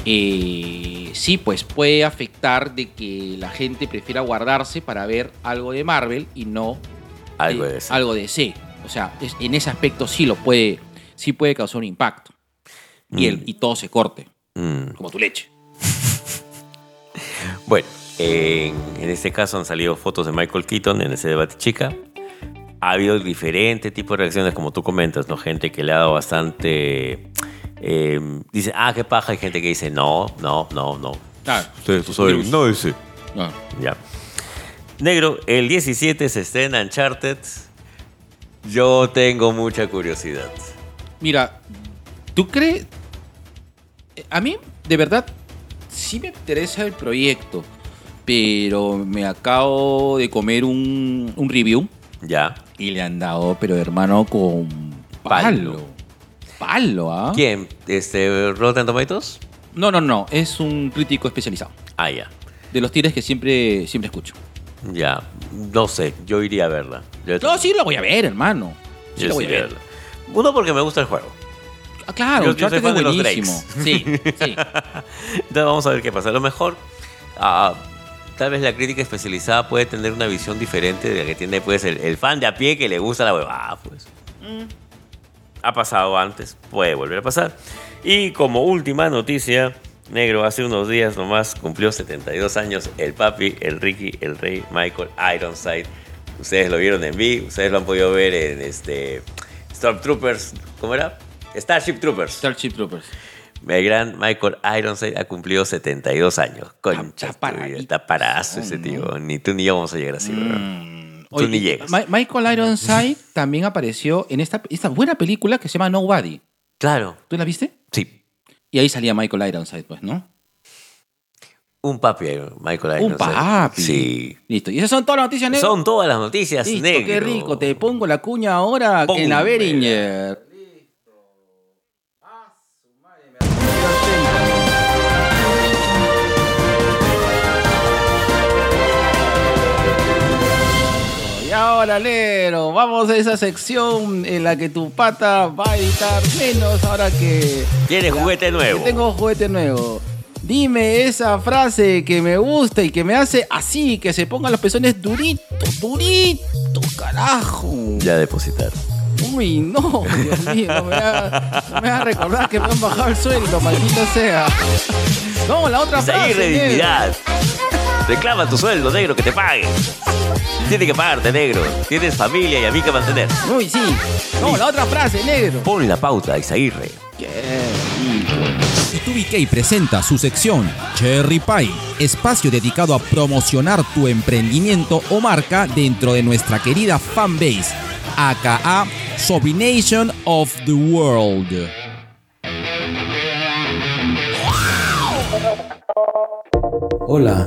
eh, sí, pues puede afectar de que la gente prefiera guardarse para ver algo de Marvel y no Algo eh, de eso. algo de DC. O sea, es- en ese aspecto sí lo puede, sí puede causar un impacto. Y, el, Mm. y todo se corte, Mm. como tu leche. Bueno, en, en este caso han salido fotos de Michael Keaton en ese debate chica. Ha habido diferentes tipos de reacciones, como tú comentas, ¿no? Gente que le ha dado bastante... eh, dice, ah, qué paja. Hay gente que dice, no, no, no, no. Claro. Ustedes no saben, no ese. No. Ya. Negro, el 17 se estrena Uncharted. Yo tengo mucha curiosidad. Mira, ¿tú crees? A mí, de verdad, sí me interesa el proyecto, pero me acabo de comer un, un review Ya. y le han dado, pero hermano, con Palo. palo. ¿ah? ¿Quién? Este, ¿Rotten Tomatoes? No, no, no, es un crítico especializado. Ah, ya. De los tires que siempre, siempre escucho. Ya. No sé, yo iría a verla. Yo No, sí lo voy a ver, hermano. Sí yo lo voy a ver. Uno, porque me gusta el juego. Ah, claro, Yo- yo soy fan de los. Sí, sí. Entonces vamos a ver qué pasa. A lo mejor, ah, tal vez la crítica especializada puede tener una visión diferente de la que tiene pues, el, el fan de a pie que le gusta la huevada. Pues. Ha pasado antes, puede volver a pasar. Y como última noticia, negro, hace unos días nomás cumplió 72 años el papi, el Ricky, el rey Michael Ironside. Ustedes lo vieron en V, ustedes lo han podido ver en este Stormtroopers, ¿cómo era? Starship Troopers. Starship Troopers. El gran Michael Ironside ha cumplido 72 años. Concha, Está parazo ese tío. Ni tú ni yo vamos a llegar así, bro. Mm, Tú oye, ni llegas. Ma- Michael Ironside también apareció en esta, esta buena película que se llama Nobody. Claro, ¿Tú la viste? sí. Y ahí salía Michael Ironside, pues, ¿no? Un papi, Michael Ironside. Un papi. Sí. Listo. Y esas son todas las noticias negras. Son todas las noticias negro. qué rico. Te pongo la cuña ahora en la. Beringer. Y ahora, Lero, vamos a esa sección en la que tu pata va a editar menos ahora que... Tienes Ya, juguete nuevo. que Tengo juguete nuevo. Dime esa frase que me gusta y que me hace así, que se pongan los pezones duritos, duritos, carajo. Ya depositar. Uy, no, Dios mío, no me hagas no me hagas recordar que me han bajado el sueldo, maldita sea. No, la otra frase. Reclama tu sueldo, negro, que te pague. Tiene que pagarte, negro. Tienes familia y a mí que mantener. Uy, sí. No, la otra frase, negro. Pon la pauta, Isaguirre. Qué rico. Presenta su sección Cherry Pie, espacio dedicado a promocionar tu emprendimiento o marca dentro de nuestra querida fanbase, aka Sobination of the World. Hola,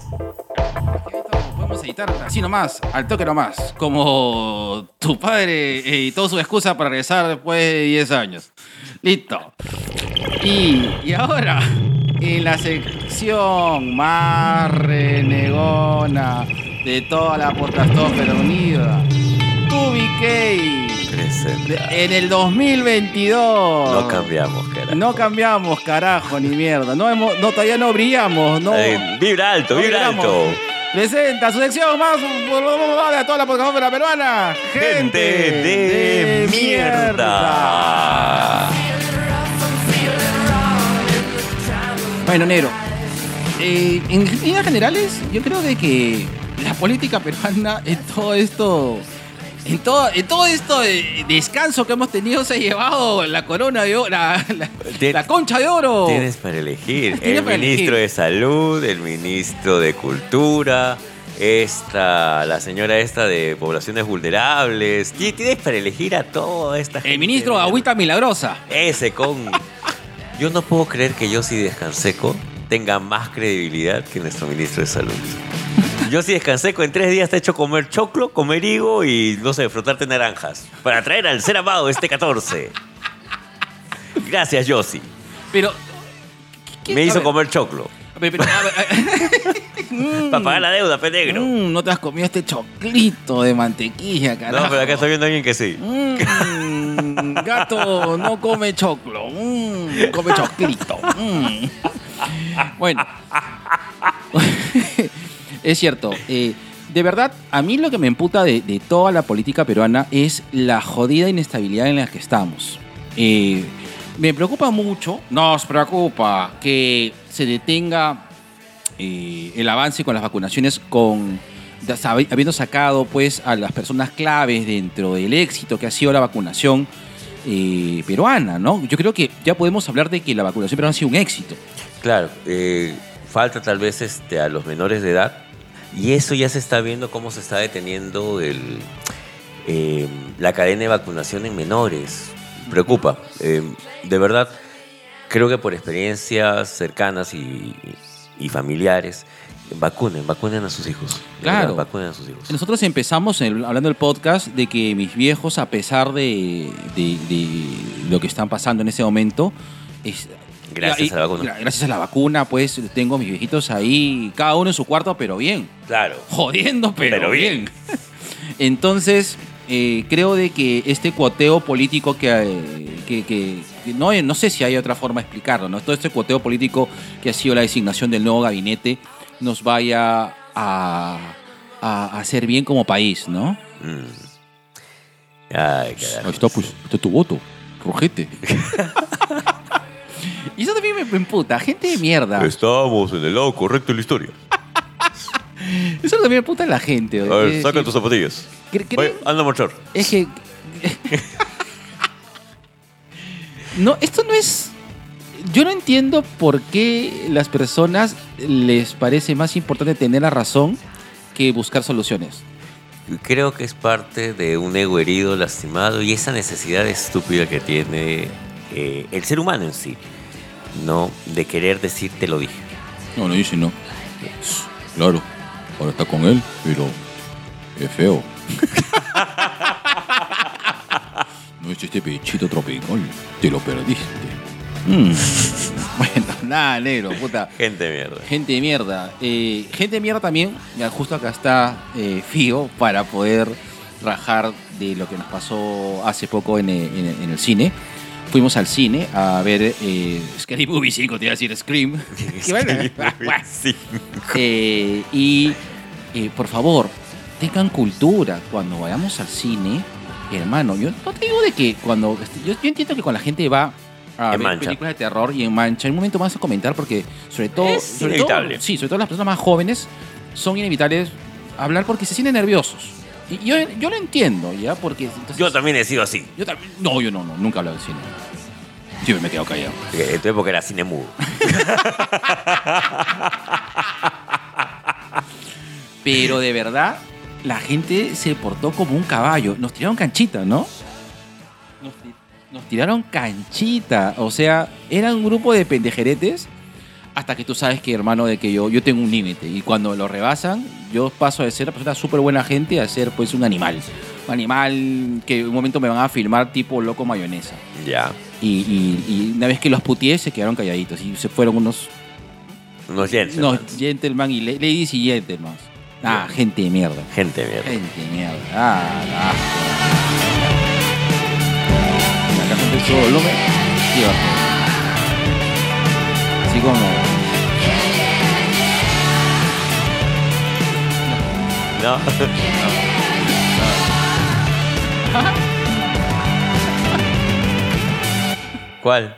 Así nomás, al toque nomás, como tu padre editó su excusa para regresar después de 10 años. Listo. Y, y ahora, en la sección más renegona de toda la podcastófera unida, TubiK, Presenta. en el 2022. No cambiamos, cara. No cambiamos, carajo, ni mierda. No, hemos, no todavía no brillamos, no. Eh, vibra alto, no vibra vibramos. alto. Presenta su sección más de toda la podcastófera peruana. Gente de mierda. Bueno, negro. eh, en líneas generales, yo creo de que la política peruana en todo esto. En todo, en todo esto de descanso que hemos tenido se ha llevado la corona de oro, la, la- Tien- la concha de oro. Tienes para elegir. Tienes el para ministro elegir. de Salud, el ministro de Cultura, esta, la señora esta de poblaciones vulnerables. Ti- Tienes para elegir a toda esta gente. El ministro de Agüita Milagrosa. Ese con. Yo no puedo creer que yo sí descansé con. tenga más credibilidad que nuestro ministro de Salud. Yo sí descansé, en tres días te he hecho comer choclo, comer higo y, no sé, frotarte naranjas. Para traer al ser amado este 14. Gracias, Yossi. Pero. ¿qué- Me a hizo ver, comer choclo. a ver, pero, a ver, a- Para pagar la deuda, pe negro. Mm, no te has comido este choclito de mantequilla, carajo. No, pero acá estoy viendo a alguien que sí. Mm, gato no come choclo, mm, come choclito. mm. Bueno, es cierto. eh, de verdad, a mí lo que me emputa de, toda la política peruana es la jodida inestabilidad en la que estamos. Eh, me preocupa mucho, nos preocupa que se detenga eh, el avance con las vacunaciones con habiendo sacado pues a las personas claves dentro del éxito que ha sido la vacunación peruana, ¿no? Yo creo que ya podemos hablar de que la vacunación peruana ha sido un éxito. Claro, falta tal vez este, a los menores de edad y eso ya se está viendo cómo se está deteniendo el, eh, la cadena de vacunación en menores. Preocupa. Eh, de verdad, creo que por experiencias cercanas y, y familiares, vacunen, vacunen a sus hijos. Claro. verdad, vacunen a sus hijos. Nosotros empezamos el- hablando del podcast de que mis viejos, a pesar de, de- de lo que están pasando en ese momento, es- Gracias a la vacuna. Gracias a la vacuna, pues tengo a mis viejitos ahí, cada uno en su cuarto, pero bien. Claro. jodiendo, pero, Pero bien. bien. Entonces, eh, creo de que este cuoteo político que, eh, que, que- que no, no sé si hay otra forma de explicarlo, ¿no? Todo este cuoteo político que ha sido la designación del nuevo gabinete nos vaya a, a hacer bien como país, ¿no? Mm. Ay. Ahí está, pues, está tu voto, rojete. y eso también me, emputa, gente de mierda. Estamos en el lado correcto de la historia. Eso también me emputa a la gente. A ver, Es saca tus zapatillas. Oye, anda a marchar. Es que. no, esto no es. Yo no entiendo por qué las personas les parece más importante tener la razón que buscar soluciones. Creo que es parte de un ego herido, lastimado y esa necesidad estúpida que tiene eh, el ser humano en sí, ¿no? De querer decir te lo dije. No, no dice no. Claro, ahora está con él, pero es feo. no es este pechito tropical, te lo perdiste. Mm. Bueno, nada, negro, puta. Gente de mierda. Gente de mierda. Eh, gente de mierda también. Ya justo acá está eh, Fío para poder rajar de lo que nos pasó hace poco en, eh, en- en el cine. Fuimos al cine a ver eh, Scary Movie 5, te iba a decir Scream. Eh, y eh, por favor, tengan cultura cuando vayamos al cine. Hermano, yo no te digo de que cuando. Yo, yo entiendo que cuando la gente va a En ver mancha. películas de terror y en mancha, en un momento más a comentar porque, sobre todo. Es sobre inevitable. todo- sí, sobre todo las personas más jóvenes son inevitables hablar porque se sienten nerviosos. Y yo, yo lo entiendo, ¿ya? Porque. entonces- Yo también he sido así. yo también. No, yo no, no, nunca he hablado del cine. Sí, me he quedado callado. Eh, En tu época era cine mudo. Pero de verdad, la gente se portó como un caballo. Nos tiraron canchita, ¿no? Nos, ti- nos tiraron canchita. O sea, era un grupo de pendejeretes. Hasta que tú sabes que, hermano, de que yo, yo tengo un límite. Y cuando lo rebasan, yo paso de ser una persona súper buena gente a ser pues un animal. Un animal que en un momento me van a filmar tipo loco mayonesa. Ya. Y, y- y una vez que los putié, se quedaron calladitos. Y se fueron unos Unos gents. no, gentleman y la- ladies y gentlemen. Ah, gente de mierda. Gente de mierda. Gente de mierda. Ah, ah. Acá volumen. Así como. No. ¿Cuál?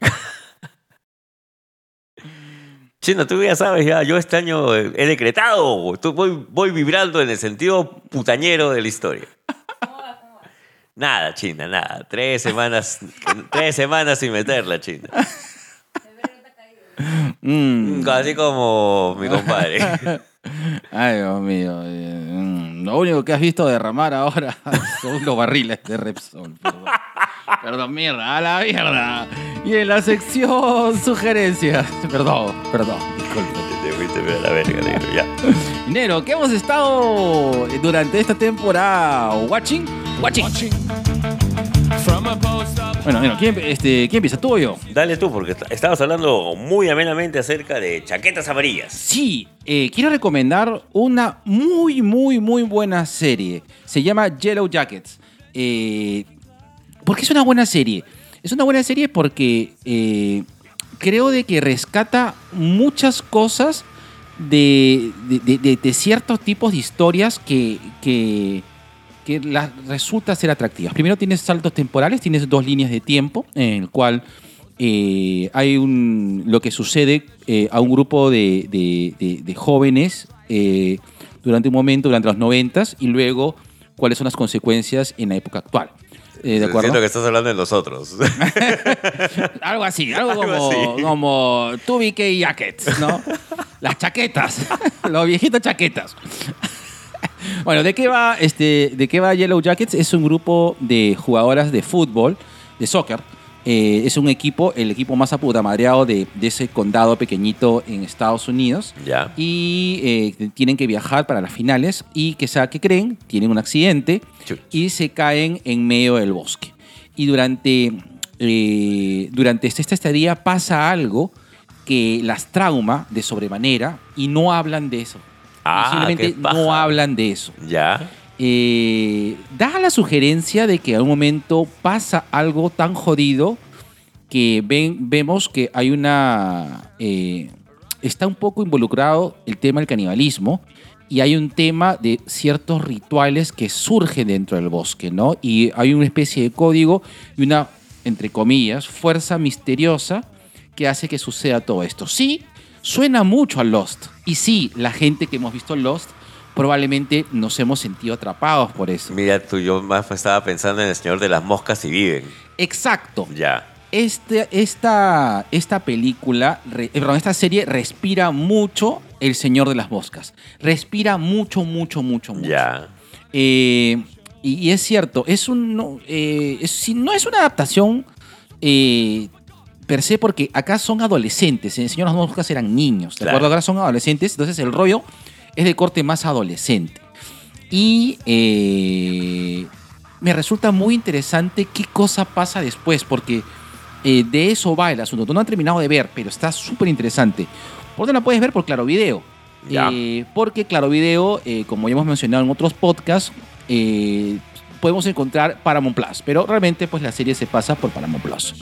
Chino, tú ya sabes, ya, yo este año eh, he decretado, voy, voy vibrando en el sentido putañero de la historia. Nada, China, nada. Tres semanas, tres semanas sin meterla, China. Mm. Así como mi compadre. Ay, Dios mío. eh, mm, Lo único que has visto derramar ahora son los barriles de Repsol. Perdón. Perdón, mierda, a la mierda. Y en la sección sugerencias. Perdón, perdón, disculpe. Te fuiste pero a la verga, negro, ya. Nero, ¿qué hemos estado durante esta temporada watching? Watching. Bueno, Nero, ¿quién, este, ¿quién empieza? ¿Tú o yo? Dale tú, porque est- estabas hablando muy amenamente acerca de chaquetas amarillas. Sí, eh, quiero recomendar una muy, muy, muy buena serie. Se llama Yellow Jackets. Eh, ¿Por qué es una buena serie? Es una buena serie porque eh, creo de que rescata muchas cosas de, de- de- de- de ciertos tipos de historias que, que, que las resulta ser atractivas. Primero tienes saltos temporales, tienes dos líneas de tiempo en el cual eh, hay un, lo que sucede eh, a un grupo de, de- de- de jóvenes eh, durante un momento, durante los noventas, y luego cuáles son las consecuencias en la época actual. Eh, ¿De acuerdo? Siento que estás hablando de nosotros. Algo así, algo, Algo como, así. como 2BK Jackets, ¿no? Las chaquetas, los viejitos chaquetas. Bueno, ¿de qué va este, de qué va Yellow Jackets? Es un grupo de jugadoras de fútbol, de soccer. Eh, es un equipo, el equipo más aputamadreado de, de ese condado pequeñito en Estados Unidos. ya. Y eh, tienen que viajar para las finales y que sea que creen, tienen un accidente Chuch. y se caen en medio del bosque. Y durante, eh, durante esta estadía pasa algo que las trauma de sobremanera y no hablan de eso. Ah, Simplemente qué no hablan de eso. Ya. Eh, da la sugerencia de que a un momento pasa algo tan jodido que ven, vemos que hay una... eh, está un poco involucrado el tema del canibalismo y hay un tema de ciertos rituales que surgen dentro del bosque, ¿no? Y hay una especie de código y una, entre comillas, fuerza misteriosa que hace que suceda todo esto. Sí, suena mucho a Lost. Y sí, la gente que hemos visto Lost probablemente nos hemos sentido atrapados por eso. Mira, tú, yo más estaba pensando en el Señor de las Moscas y viven. Exacto. Ya. Este, esta, esta película, re- eh, perdón, esta serie respira mucho El Señor de las Moscas. Respira mucho, mucho, mucho, mucho. Ya. Eh, y, y es cierto, es un, no, eh, es- no es una adaptación eh, per se, porque acá son adolescentes. En El Señor de las Moscas eran niños, ¿de Claro. acuerdo? Ahora son adolescentes, entonces el rollo es de corte más adolescente. Y eh, me resulta muy interesante qué cosa pasa después, porque eh, de eso va el asunto. Tú no has terminado de ver, pero está súper interesante. ¿Por dónde la puedes ver? Por Claro Video. Eh, porque Claro Video, como ya hemos mencionado en otros podcasts, eh, podemos encontrar Paramount Plus. Pero realmente, pues la serie se pasa por Paramount Plus.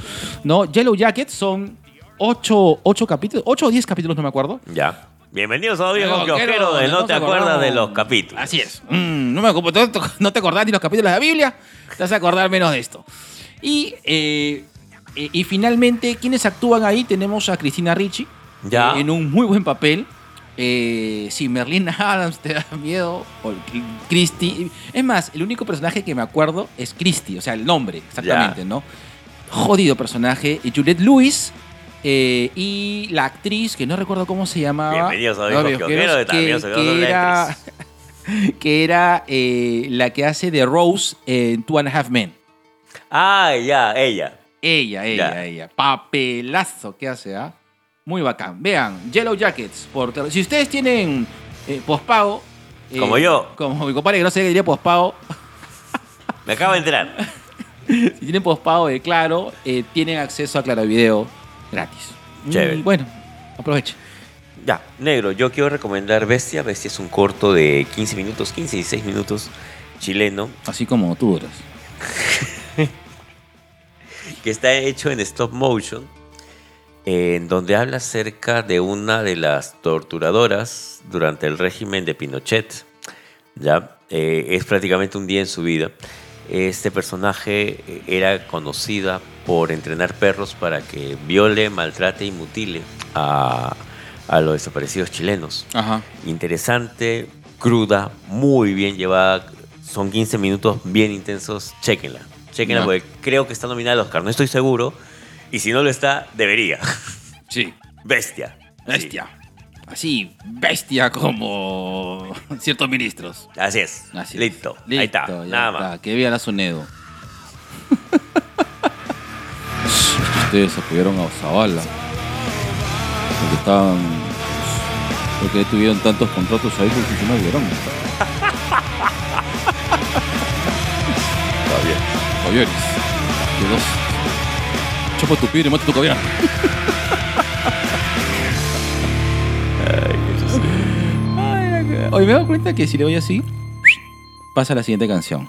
¿No? Yellow Jackets son 8, capítulos, 8 o 10 capítulos, no me acuerdo. Ya. Bienvenidos a Viejo Pero, Kiosquero, donde no te acuerdas de los capítulos. Así es. Mm, no, me no te- acordás ni los capítulos de la Biblia, te vas a acordar menos de esto. Y, eh, eh, y finalmente, quienes actúan ahí? Tenemos a Cristina Ricci Ya. eh, en un muy buen papel. Eh, si Merlin Adams te da miedo, o Christy. Es más, el único personaje que me acuerdo es Christy, o sea, el nombre, exactamente. ¿no? Jodido personaje. Y Juliette Lewis. eh, y la actriz, que no recuerdo cómo se llamaba. Bienvenidos a No, Viajeros, que conoce la era, que era eh, la que hace de Rose en Two and a Half Men. Ah, ya, ella. Ella, ella, ella. Papelazo que hace, ¿ah? Muy bacán. Vean, Yellow Jackets. Por, si ustedes tienen eh, pospago. eh, Como yo. Como mi compadre que no sé qué diría pospago. Me acabo de enterar. si tienen pospago de Claro, eh, tienen acceso a Claro Video gratis. Chévere. Mm, bueno, aprovechen. Ya, negro, yo quiero recomendar Bestia. Bestia es un corto de 15 minutos, 15 y 16 minutos, chileno, Así como tú duras. que está hecho en stop motion, en donde habla acerca de una de las torturadoras durante el régimen de Pinochet. Ya, Eh, es prácticamente un día en su vida. Este personaje eh, era conocida por entrenar perros para que viole, maltrate y mutile a, a los desaparecidos chilenos. Ajá. interesante, cruda, muy bien llevada. Son 15 minutos bien intensos. Chequenla. Chequenla porque creo que está nominada al Oscar. No estoy seguro. Y si no lo está, debería. Sí. Bestia. Bestia. Así, bestia como ciertos ministros. Sí, Así es. Así es. Listo. Ahí Listo, está. ya Nada está. más. Que viva la Sunedo. ustedes apoyaron a Zavala. Porque estaban. Porque tuvieron tantos contratos ahí porque si no vieron. Está bien. Javieres. Chupa tu y mata tu caviar. Hoy me dado cuenta que si le voy así, pasa la siguiente canción.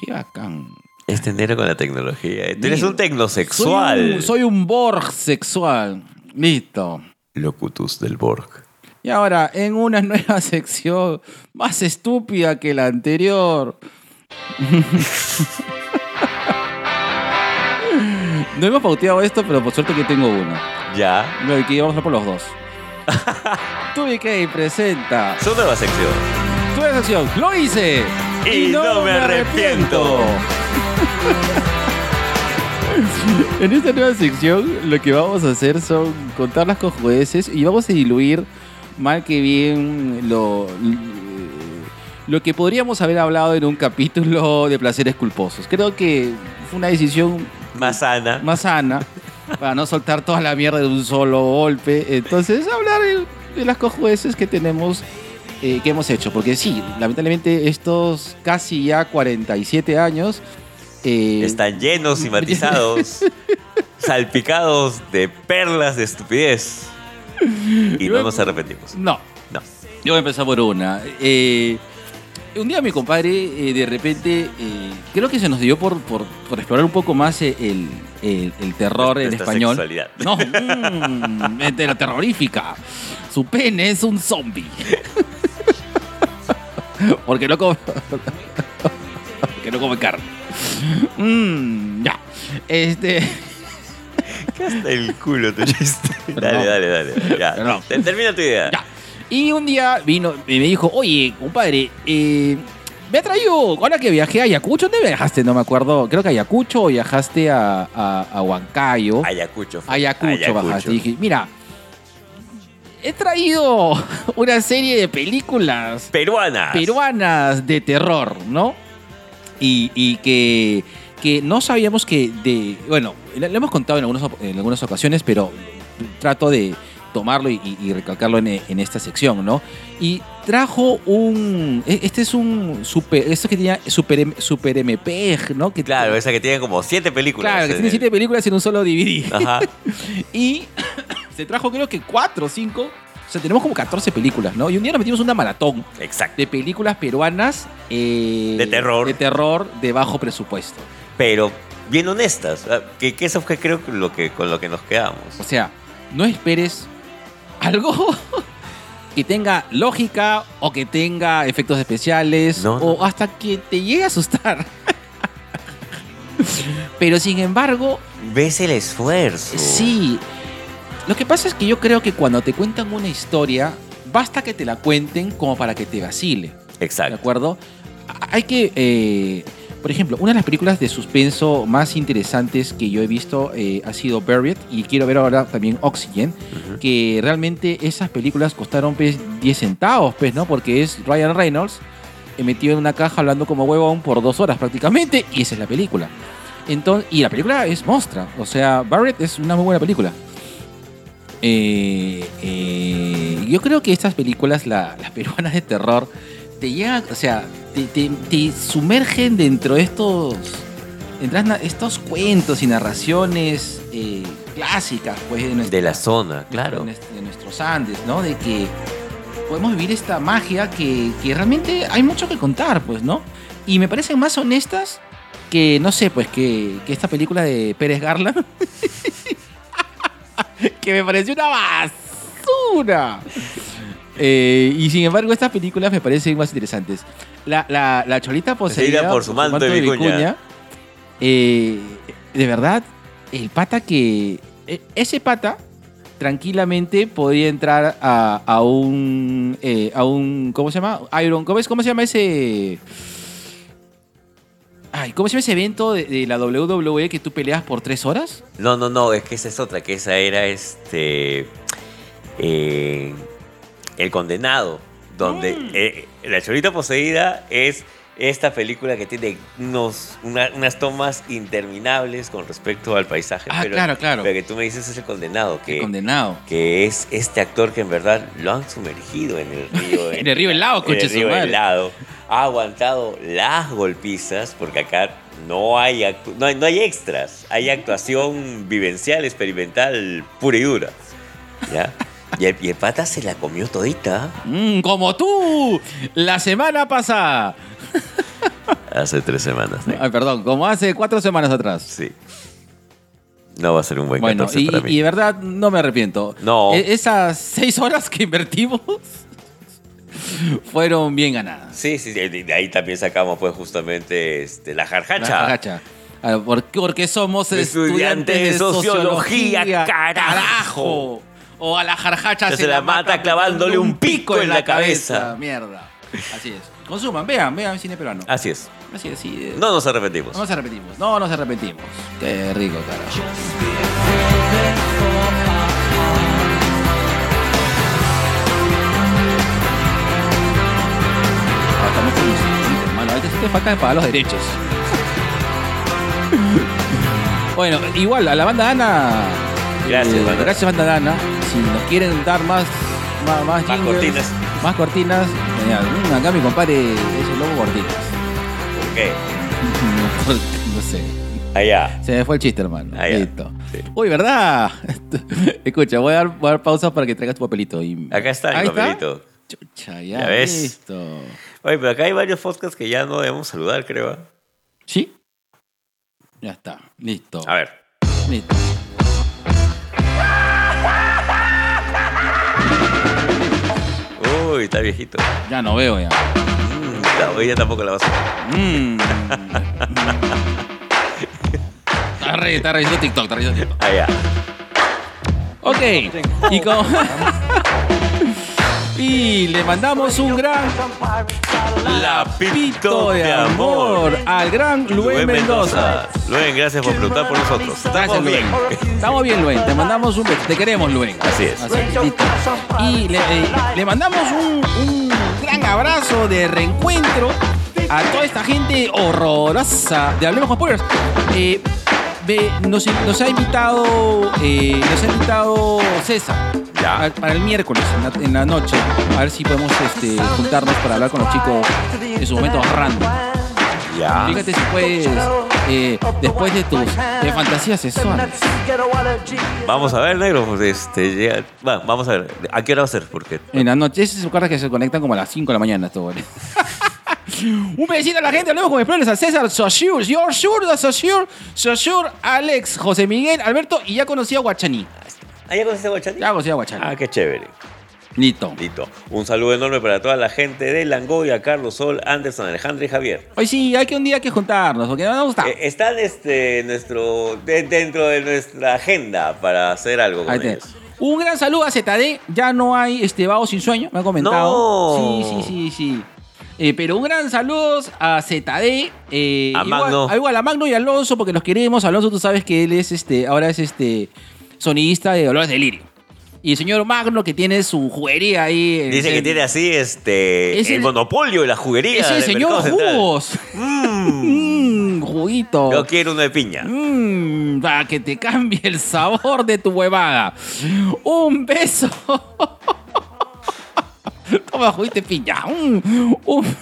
Qué bacán. Este enero con la tecnología. ¿eh? Tú eres un tecnosexual. Soy un, soy un Borg sexual. Listo. Locutus del Borg. Y ahora, en una nueva sección más estúpida que la anterior. no hemos pauteado esto, pero por suerte que tengo uno. Ya. No, que vamos a por los dos. Tubi K presenta Su nueva sección. tu nueva sección. Lo hice. Y no me arrepiento. En esta nueva sección lo que vamos a hacer son contar las cojudeces y vamos a diluir mal que bien lo, lo que podríamos haber hablado en un capítulo de placeres culposos. Creo que fue una decisión Más sana. más sana para no soltar toda la mierda de un solo golpe. Entonces, hablar de, de las cojudeces que tenemos, eh, que hemos hecho. Porque sí, lamentablemente estos casi ya 47 años... eh, Están llenos y matizados. salpicados de perlas de estupidez. Y no nos arrepentimos. No, No. yo voy a empezar por una. Eh, un día mi compadre, eh, de repente, eh, creo que se nos dio por, por, por explorar un poco más eh, el, el- el terror en español. sexualidad. No, mm, de la terrorífica. Su pene es un zombie. Porque no come. Porque no come carne. Mm, ya. Este. Hasta el culo tu chiste. Perdón. Dale, dale, dale. Ya. Te- Termina tu idea. Ya. Y un día vino y me dijo, oye, compadre, eh, me ha traído, ahora que viajé a Ayacucho, ¿dónde viajaste? No me acuerdo, creo que a Ayacucho o viajaste a, a, a Huancayo. Ayacucho. fue. Ayacucho, bajaste. Y dije, mira, he traído una serie de películas Peruanas. peruanas de terror, ¿no? Y, y que, que no sabíamos que de... Bueno, lo hemos contado en algunas, op- en algunas ocasiones, pero trato de tomarlo y, y- y recalcarlo en, en esta sección, ¿no? Y trajo un... e- Este es un super... Esto que tenía Super, super MP, ¿no? Que, Claro, esa que tiene como siete películas. Claro, que en tiene el- siete películas en un solo DVD. Ajá. Y se trajo creo que cuatro o cinco. O sea, tenemos como 14 películas, ¿no? Y un día nos metimos una maratón Exacto. de películas peruanas eh, De terror. de terror de bajo presupuesto. Pero bien honestas. ah, Que, que eso fue creo que lo que con lo que nos quedamos. O sea, no esperes algo que tenga lógica o que tenga efectos especiales No, no. o hasta que te llegue a asustar. Pero sin embargo, Ves el esfuerzo. sí. Lo que pasa es que yo creo que cuando te cuentan una historia, basta que te la cuenten como para que te vacile. ¿De Exacto. acuerdo? A- Hay que, eh, por ejemplo, una de las películas de suspenso más interesantes que yo he visto eh, ha sido Buried y quiero ver ahora también Oxygen, que realmente esas películas costaron pues, 10 centavos, pues, ¿no? Porque es Ryan Reynolds eh, metido en una caja hablando como huevón por dos horas prácticamente y esa es la película. Entonces, y la película es mostra, o sea, Buried es una muy buena película. Eh, eh, yo creo que estas películas, la- las peruanas de terror, te llegan, o sea, te, te- te sumergen dentro de estos, estos cuentos y narraciones eh, clásicas, pues, de, nuestra- De la zona, claro. de nuestros Andes, ¿no? De que podemos vivir esta magia que, que realmente hay mucho que contar, pues, ¿no? Y me parecen más honestas que, no sé, pues, que, que esta película de Pérez Garland. que me pareció una basura. Eh, y sin embargo, estas películas me parecen más interesantes. La, la, la cholita poseída Poseída por su manto de vicuña. eh, de verdad, el pata que. e- Ese pata tranquilamente podría entrar a, a un. eh, a un. ¿Cómo se llama? Iron. ¿Cómo, es, cómo se llama ese.? Ay, ¿cómo se llama ese evento de, de la WWE que tú peleas por tres horas? No, no, no, es que esa es otra, que esa era este. eh, el condenado, donde Mm. eh, la chorita poseída es Esta película que tiene unos, una- unas tomas interminables con respecto al paisaje. Ah, pero, claro, claro. Pero que tú me dices es el condenado, que, condenado. que es este actor que en verdad lo han sumergido en el río. En el río helado, en coche el su río madre. helado. Ha aguantado las golpizas, porque acá no hay, no hay, no hay extras. Hay actuación vivencial, experimental, pura y dura. ¿Ya? Y el, y el pata se la comió todita. Mm, como tú, la semana pasada. Hace tres semanas. ¿eh? Ay, perdón, como hace cuatro semanas atrás. Sí. No va a ser un buen Bueno, 14 y, para mí. y de verdad no me arrepiento. No. E- esas seis horas que invertimos fueron bien ganadas. Sí, sí, de, de ahí también sacamos pues justamente este, la jarjacha. La jajacha. Ah. Porque somos Estudiantes estudiantes de sociología, carajo. O a la jarjacha Ya se la mata clavándole un pico en la cabeza. Mierda. Así es. Consuman, vean, vean cine peruano. Así es. Así es, sí. eh, No nos arrepentimos. No nos arrepentimos. No nos arrepentimos. Qué rico, carajo. Ah, estamos con hermano. Ahorita te falta de pagar los derechos. bueno, igual, a la banda Ana. Gracias, eh, banda. Gracias, banda Ana. Si nos quieren dar más. Más, más, Más jingles, cortinas. Más cortinas. genial. Mm, acá mi compadre es un lobo cortinas. ¿Por qué? no sé. Allá. Se me fue el chiste, hermano. Ya. Listo. Sí. Uy, ¿verdad? Escucha, voy a, dar, voy a dar pausa para que traigas tu papelito. Y... Acá está el papelito. Chucha, ya, Ya ves. listo. Oye, pero acá hay varios podcasts que ya no debemos saludar, creo. ¿ah? ¿Sí? Ya está. Listo. A ver. Listo. Uy, está viejito. Ya no veo ya. Mm, no, ella tampoco la va a hacer. Mm. está re, está revisando TikTok, está revisando TikTok. Allá. Ok. Y como... y le mandamos un gran Lapito de amor al gran Luis Luen Mendoza. Luen, gracias por preguntar por nosotros. Estamos Gracias, bien. Luen. Estamos bien, Luen. Te mandamos un beso. Te queremos, Luen. Así es. Y le, eh, le mandamos un, un gran abrazo de reencuentro a toda esta gente horrorosa de Hablemos con Spoilers. Eh, nos, nos ha invitado eh, nos ha invitado César Ya. a- para el miércoles en la, en la noche a ver si podemos este, juntarnos para hablar con los chicos en sus momentos random Ya. Fíjate si puedes, eh, después de tus de fantasías sexuales. Vamos a ver, negro. pues, Este, va, vamos a ver. ¿A qué hora va a ser? Porque En la noche, esas son que se conectan como a las 5 de la mañana. Esto, ¿vale? Un besito a la gente, hablemos con explores a César Sosur, Your Sure, Sosur, Sosur, Alex, José Miguel, Alberto y ya conocí a Guachaní. ¿Ah, ya conociste a Guachani? Ya conocí a Guachaní. Ah, qué chévere. Listo. Listo. Un saludo enorme para toda la gente de Langoya, Carlos Sol, Anderson, Alejandro y Javier. Hoy sí, hay que un día hay que juntarnos, porque no nos gusta. Eh, están este, nuestro, de- dentro de nuestra agenda para hacer algo con ellos. Un gran saludo a ZD. Ya no hay este vago sin sueño, me ha comentado. No. Sí, sí, sí, sí. Eh, pero un gran saludo a ZD. eh, A igual- Magno. a igual a Magno y a Alonso, porque los queremos. Alonso, tú sabes que él es este, ahora es este sonidista de Dolores Delirio. Y el señor Magno, que tiene su juguería ahí. en Dice que tiene así este, Es el, el- monopolio de la juguería. Es el señor. Jugos. Mm, Mm, juguito. yo quiero uno de piña. Mmm, para que te cambie el sabor de tu huevada. Un beso. Toma, juguete piña. Mm, un-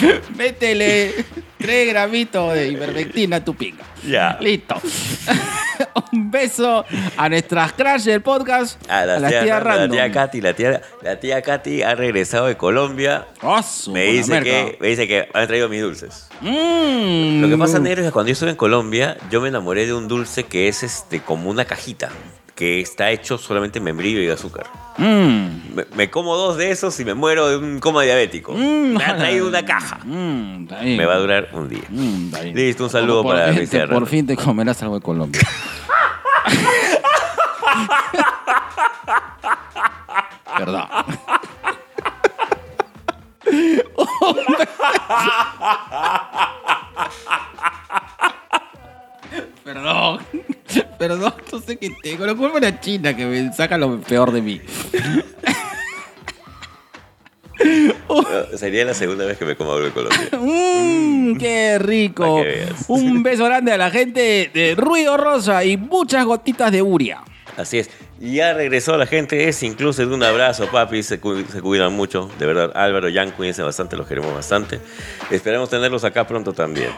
Métele tres gramitos de ivermectina a tu pinga. Ya. Listo. Un beso a nuestras crash del podcast. A la, tía, Randa, la tía Katy, la tía, la tía Katy ha regresado de Colombia. Ah, Me dice, merca. que, me dice que han traído mis dulces. Mm. Lo que pasa, negro, es que cuando yo estuve en Colombia, yo me enamoré de un dulce que es este como una cajita, que está hecho solamente en membrillo y azúcar. Mm. Me, me como dos de esos y me muero de un coma diabético. Mm. Me ha traído una caja. Mm. Me va a durar un día. Listo, un saludo Por para tía Por fin te comerás algo de Colombia. Perdón. Perdón. Perdón, no sé qué tengo. Lo culpa la China que me saca lo peor de mí. Sería la segunda vez que me como algo de Colombia. Mmm, qué rico. Un beso grande a la gente de Ruido Rosa y muchas gotitas de Uria. Así es. Ya regresó la gente, es incluso de un abrazo, papi, se, cu- se cuidan mucho, de verdad. Álvaro, Jan, cuídense bastante, los queremos bastante. Esperamos tenerlos acá pronto también.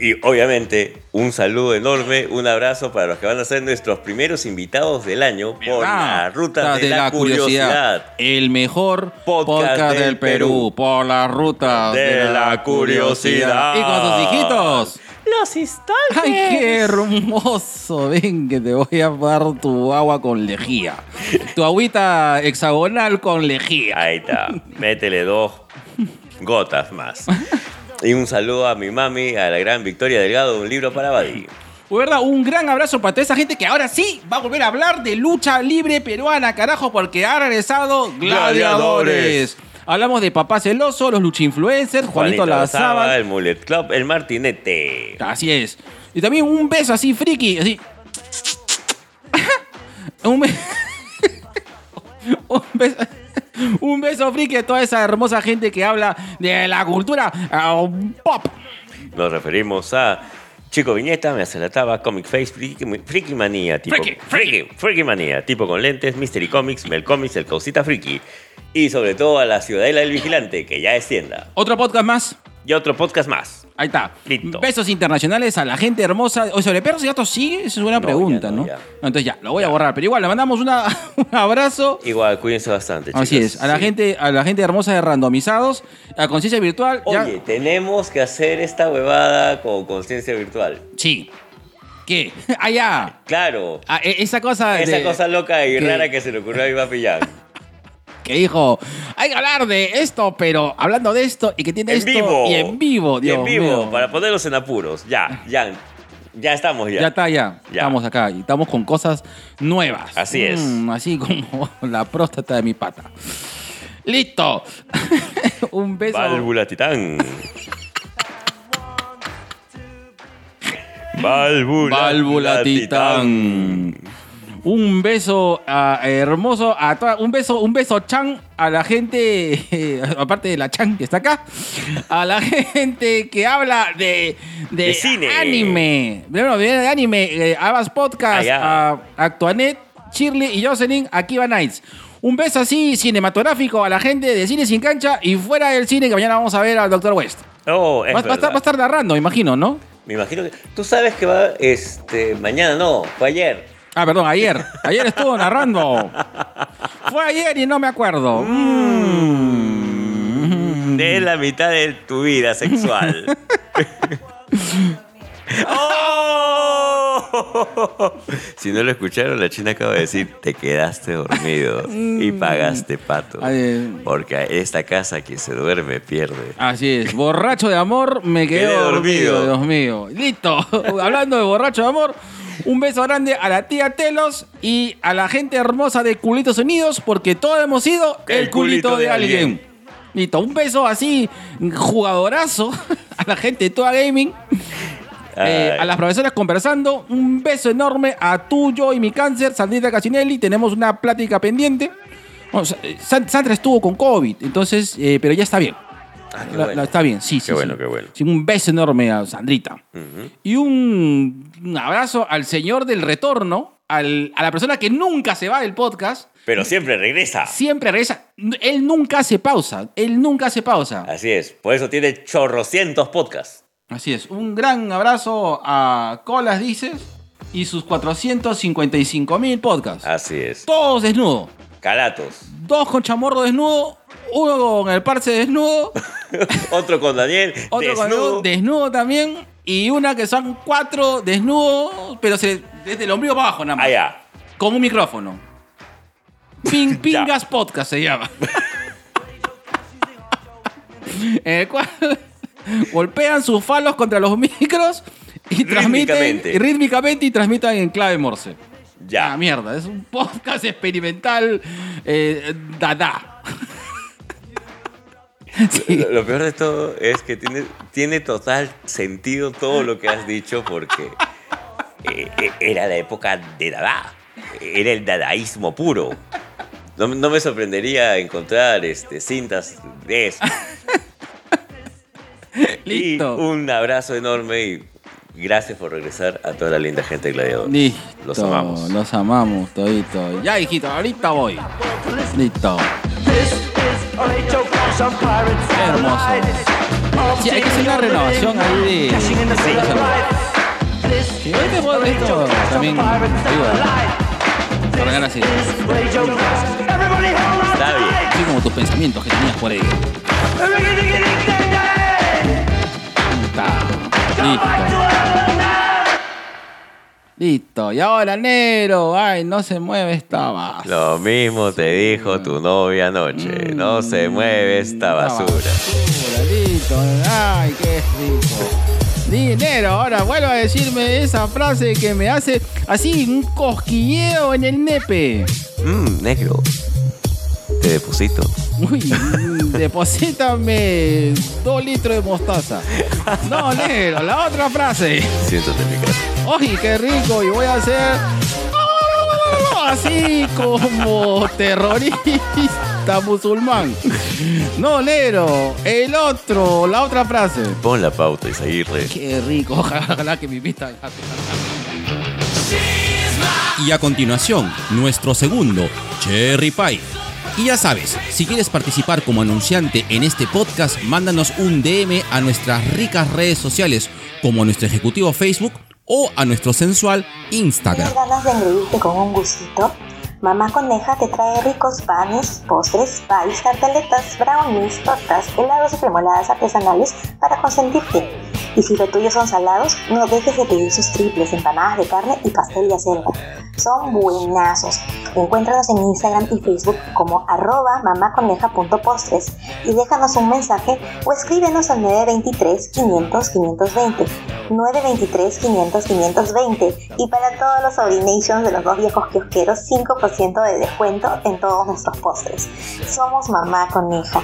Y obviamente, un saludo enorme, un abrazo para los que van a ser nuestros primeros invitados del año por la Ah, ruta de, la, curiosidad. El mejor Podcast podcast, del del Perú, Perú. por la ruta De la curiosidad. Y con sus hijitos. Los Stalkers. ¡Ay, qué hermoso! Ven que te voy a dar tu agua con lejía. Tu agüita hexagonal con lejía. Ahí está, métele dos gotas más. Y un saludo a mi mami, a la gran Victoria Delgado, un libro para Badi. De verdad, un gran abrazo para toda esa gente que ahora sí va a volver a hablar de lucha libre peruana, carajo, porque ha regresado Gladiadores. Gladiadores. Hablamos de Papá Celoso, los lucha-influencers, Juanito, Lazábal. el Mullet Club, el Martinete. Así es. Y también un beso así friki, así. un, be- un beso. Un beso friki a toda esa hermosa gente que habla de la cultura ah, pop. Nos referimos a Chico Viñeta, Me hace la taba, Comic Face, Friki, Friki Manía, tipo, Friki, Friki, Friki Manía, tipo con lentes, Mystery Comics, Mel Comics, el Causita Friki. Y sobre todo a la Ciudadela del Vigilante, que ya es tienda. Otro podcast más. Y otro podcast más. Ahí está. Listo. Besos internacionales a la gente hermosa. O sobre perros y gatos sigue, esa es una No, pregunta, ya ¿no? no, ya. Entonces ya, lo voy a borrar. Pero igual, le mandamos una- un abrazo. Igual, cuídense bastante, chicos. Así es, a la Sí. gente, a la gente hermosa de randomizados, a conciencia virtual. ya- Oye, tenemos que hacer esta huevada con conciencia virtual. Sí. ¿Qué? Allá. Claro. Ah, e- esa cosa. Esa de- cosa loca y que- rara que se le ocurrió a mi papi Jan. Que dijo, hay que hablar de esto, pero hablando de esto y que tiene En esto vivo. y en vivo, Y Dios en vivo, mío. para ponerlos en apuros. Ya, Jan. Ya estamos ya. Ya está, ya. Ya. Estamos acá y estamos con cosas nuevas. Así es. Mm, así como la próstata de mi pata. Listo. Un beso. Válvula Titán. Válvula, Válvula Titán. Un beso ah, hermoso a toda, un beso, un beso chan a la gente, eh, aparte de la chan que está acá, a la gente que habla de, de, De cine. anime. Bueno, de anime, eh, Abas Podcast, Allá. a Actuanet, Shirley y Jocelyn, Akiva Nights. Un beso así cinematográfico a la gente de Cine Sin Cancha y fuera del cine que mañana vamos a ver al Dr. West. Oh, es Va, va a estar, va a estar narrando, imagino, ¿no? Me imagino que. Tú sabes que va este mañana, no, fue ayer. Ah, perdón, ayer. Ayer estuvo narrando. Fue ayer y no me acuerdo. Mm. De la mitad de tu vida sexual. ¡Oh! Si no lo escucharon, la china acaba de decir, te quedaste dormido y pagaste pato. Mm. Ay, Porque esta casa quien se duerme pierde. Así es, borracho de amor, me quedé Quedé dormido. Dios mío. Listo, hablando de borracho de amor, un beso grande a la tía Telos y a la gente hermosa de Culitos Unidos, porque todos hemos sido el, culito, de, alguien. Listo, un beso así, jugadorazo, a la gente de Toda Gaming. Eh, a las profesoras conversando, un beso enorme a tú, yo y mi cáncer, Sandrita Casinelli. Tenemos una plática pendiente. Bueno, eh, San- Sandra estuvo con COVID, entonces, eh, pero ya está bien. Ah, qué La- bueno. la- está bien, sí, sí. Qué bueno, sí. qué bueno. Sí, un beso enorme a Sandrita. Ujú. Y un, un abrazo al señor del retorno, al- a la persona que nunca se va del podcast, Pero siempre regresa. siempre regresa. Él nunca hace pausa, él nunca hace pausa. Así es. Por eso tiene chorrocientos podcasts. Así es. Un gran abrazo a Colas Dices y sus 455 mil podcasts. Así es. Todos desnudos. Calatos. Dos con chamorro desnudo, uno con el parche desnudo, Otro con Daniel. otro con desnudo. desnudo también, y una que son cuatro desnudos, pero se, desde el ombligo para abajo nada más. Allá. Con un micrófono. Ping, Pingas Podcast se llama. en el cual golpean sus falos contra los micros y transmiten Rítmicamente. y rítmicamente y transmitan en clave Morse. Ya. Ah, mierda, es un podcast experimental eh, dada. Sí. Lo, lo peor de todo es que tiene, tiene total sentido todo lo que has dicho porque eh, eh, era la época de Dada. Era el dadaísmo puro. No, no me sorprendería encontrar este, cintas de eso. Listo. Y un abrazo enorme y gracias por regresar a toda la linda gente de Gladiador. Listo. Los amamos. Los amamos, todito. Ya, hijito, ahorita voy. Listo. Qué hermoso. Sí, hay que hacer una renovación ahí de. Sí, este mod- esto también ayuda. Así. Está bien. Así como tus pensamientos que tenías por ahí. Listo. Listo. Y ahora, negro. Ay, no se mueve esta base. Lo mismo te dijo tu novia anoche. No se mueve esta basura. basura, Listo. Ay, qué rico. Dinero, ahora vuelvo a decirme esa frase que me hace así un cosquilleo en el nepe. Mmm, negro. Te deposito. Uy, deposítame dos litros de mostaza. No, negro, la otra frase. Siéntate en mi casa. ¡Ay, qué rico! Y voy a hacer así como terrorista musulmán. No, negro, el otro, la otra frase. Pon la pauta, Isaguirre. Qué rico, ojalá que mi vista. Y a continuación, nuestro segundo, Cherry Pie. Y ya sabes, si quieres participar como anunciante en este podcast, mándanos un DM a nuestras ricas redes sociales, como nuestro ejecutivo Facebook o a nuestro sensual Instagram. Mamá Coneja te trae ricos panes, postres, pies, tartaletas, brownies, tortas, helados y cremoladas artesanales para consentirte. Y si lo tuyo son salados, no dejes de pedir sus triples, empanadas de carne y pastel de acelga. Son buenazos. Encuéntranos en Instagram y Facebook como arroba mamaconeja.postres y déjanos un mensaje o escríbenos al 923 500 520. 923 500 520 y para todos los Audinations de los dos viejos kiosqueros 5% de descuento en todos nuestros postres. Somos Mamá Coneja.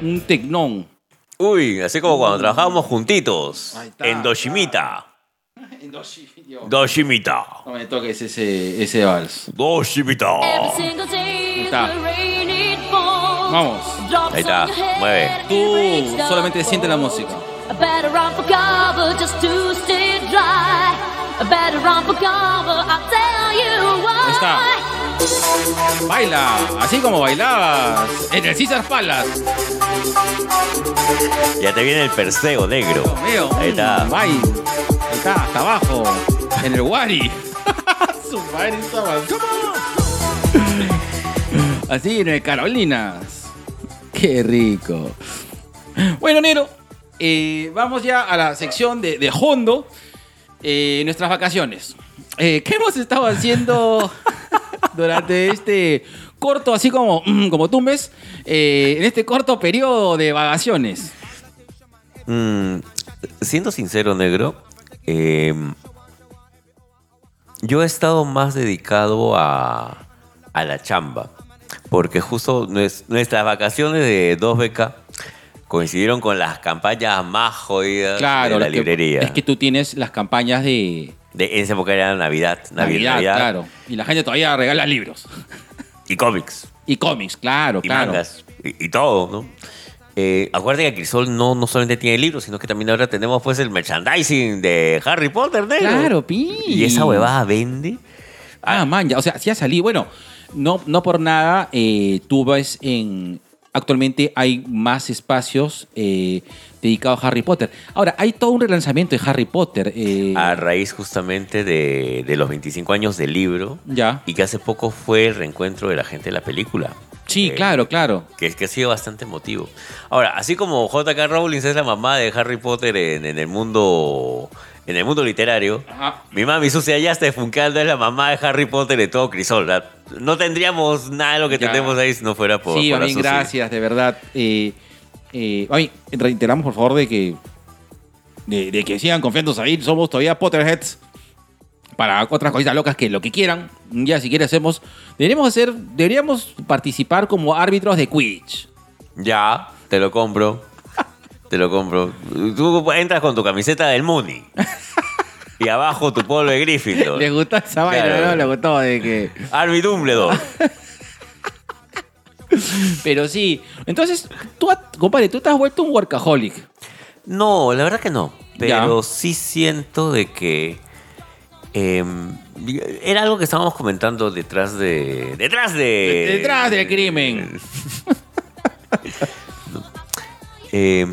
Un tecnón. Uy, así como cuando trabajábamos juntitos. Ahí está. En Doshimita. Doshimita. No me toques ese, ese vals. Doshimita. está. Vamos. Ahí está, mueve. Tú solamente siente la música. I better run for cover just to stay dry. I better run for cover, I'll tell you why. Está. Baila, así como bailabas en el Caesar Palace. Ya te viene el perseo negro. Dios mío. Ahí está. Bye. Ahí está, hasta abajo. En el Wari. Su madre estaba. Así en el Carolinas. Qué rico. Bueno, Nero. eh, vamos ya a la sección de, de Hondo. eh, nuestras vacaciones. Eh, ¿Qué hemos estado haciendo durante este corto, así como, como tumbes, eh, en este corto periodo de vacaciones? Mm, siendo sincero, negro, eh, yo he estado más dedicado a, a la chamba. Porque justo nues- nuestras vacaciones de 2BK coincidieron con las campañas más jodidas Claro, de la lo que- librería. es que tú tienes las campañas de De, en esa época era Navidad, Navidad, Navidad, claro. Y la gente todavía regala libros. y cómics, Y cómics, claro, y claro. mangas, y, y todo, ¿no? Eh, acuérdate que Crisol no, no solamente tiene libros, sino que también ahora tenemos pues el merchandising de Harry Potter, negro. Claro, pi. Y esa huevada vende. Ah, man, ya, o sea, sí ha salido. Bueno, no, no por nada, eh, tú ves en. Actualmente hay más espacios eh, dedicados a Harry Potter. Ahora, hay todo un relanzamiento de Harry Potter. eh, a raíz justamente de, de los 25 años del libro ya. y que hace poco fue el reencuentro de la gente de la película. Sí, Eh, claro, claro. Que, que ha sido bastante emotivo. Ahora, así como J.K. Rowling es la mamá de Harry Potter en, en el mundo en el mundo literario, Ajá. mi mami Sucia ya está Funkeando es la mamá de Harry Potter de todo Crisol. ¿verdad? No tendríamos nada de lo que Ya. tenemos ahí si no fuera por, sí, por bien, gracias, de verdad. Eh, eh, mami, reiteramos, por favor, de que, de, de que sigan confiando ahí. Somos todavía Potterheads. Para otras cositas locas que lo que quieran. Ya, si quiere, hacemos. Deberíamos hacer. Deberíamos participar como árbitros de Quidditch. Ya, te lo compro. Te lo compro. Tú entras con tu camiseta del Mooney. y abajo tu polo de Gryffindor. Les gustó esa vaina, Claro. ¿no? Le gustó de que. Arby Dumbledore. Pero sí. Entonces, tú, compadre, tú te has vuelto un workaholic. No, la verdad que no. Ya. Pero sí siento de que. eh, era algo que estábamos comentando detrás de. Detrás de. Detrás del crimen. Eh,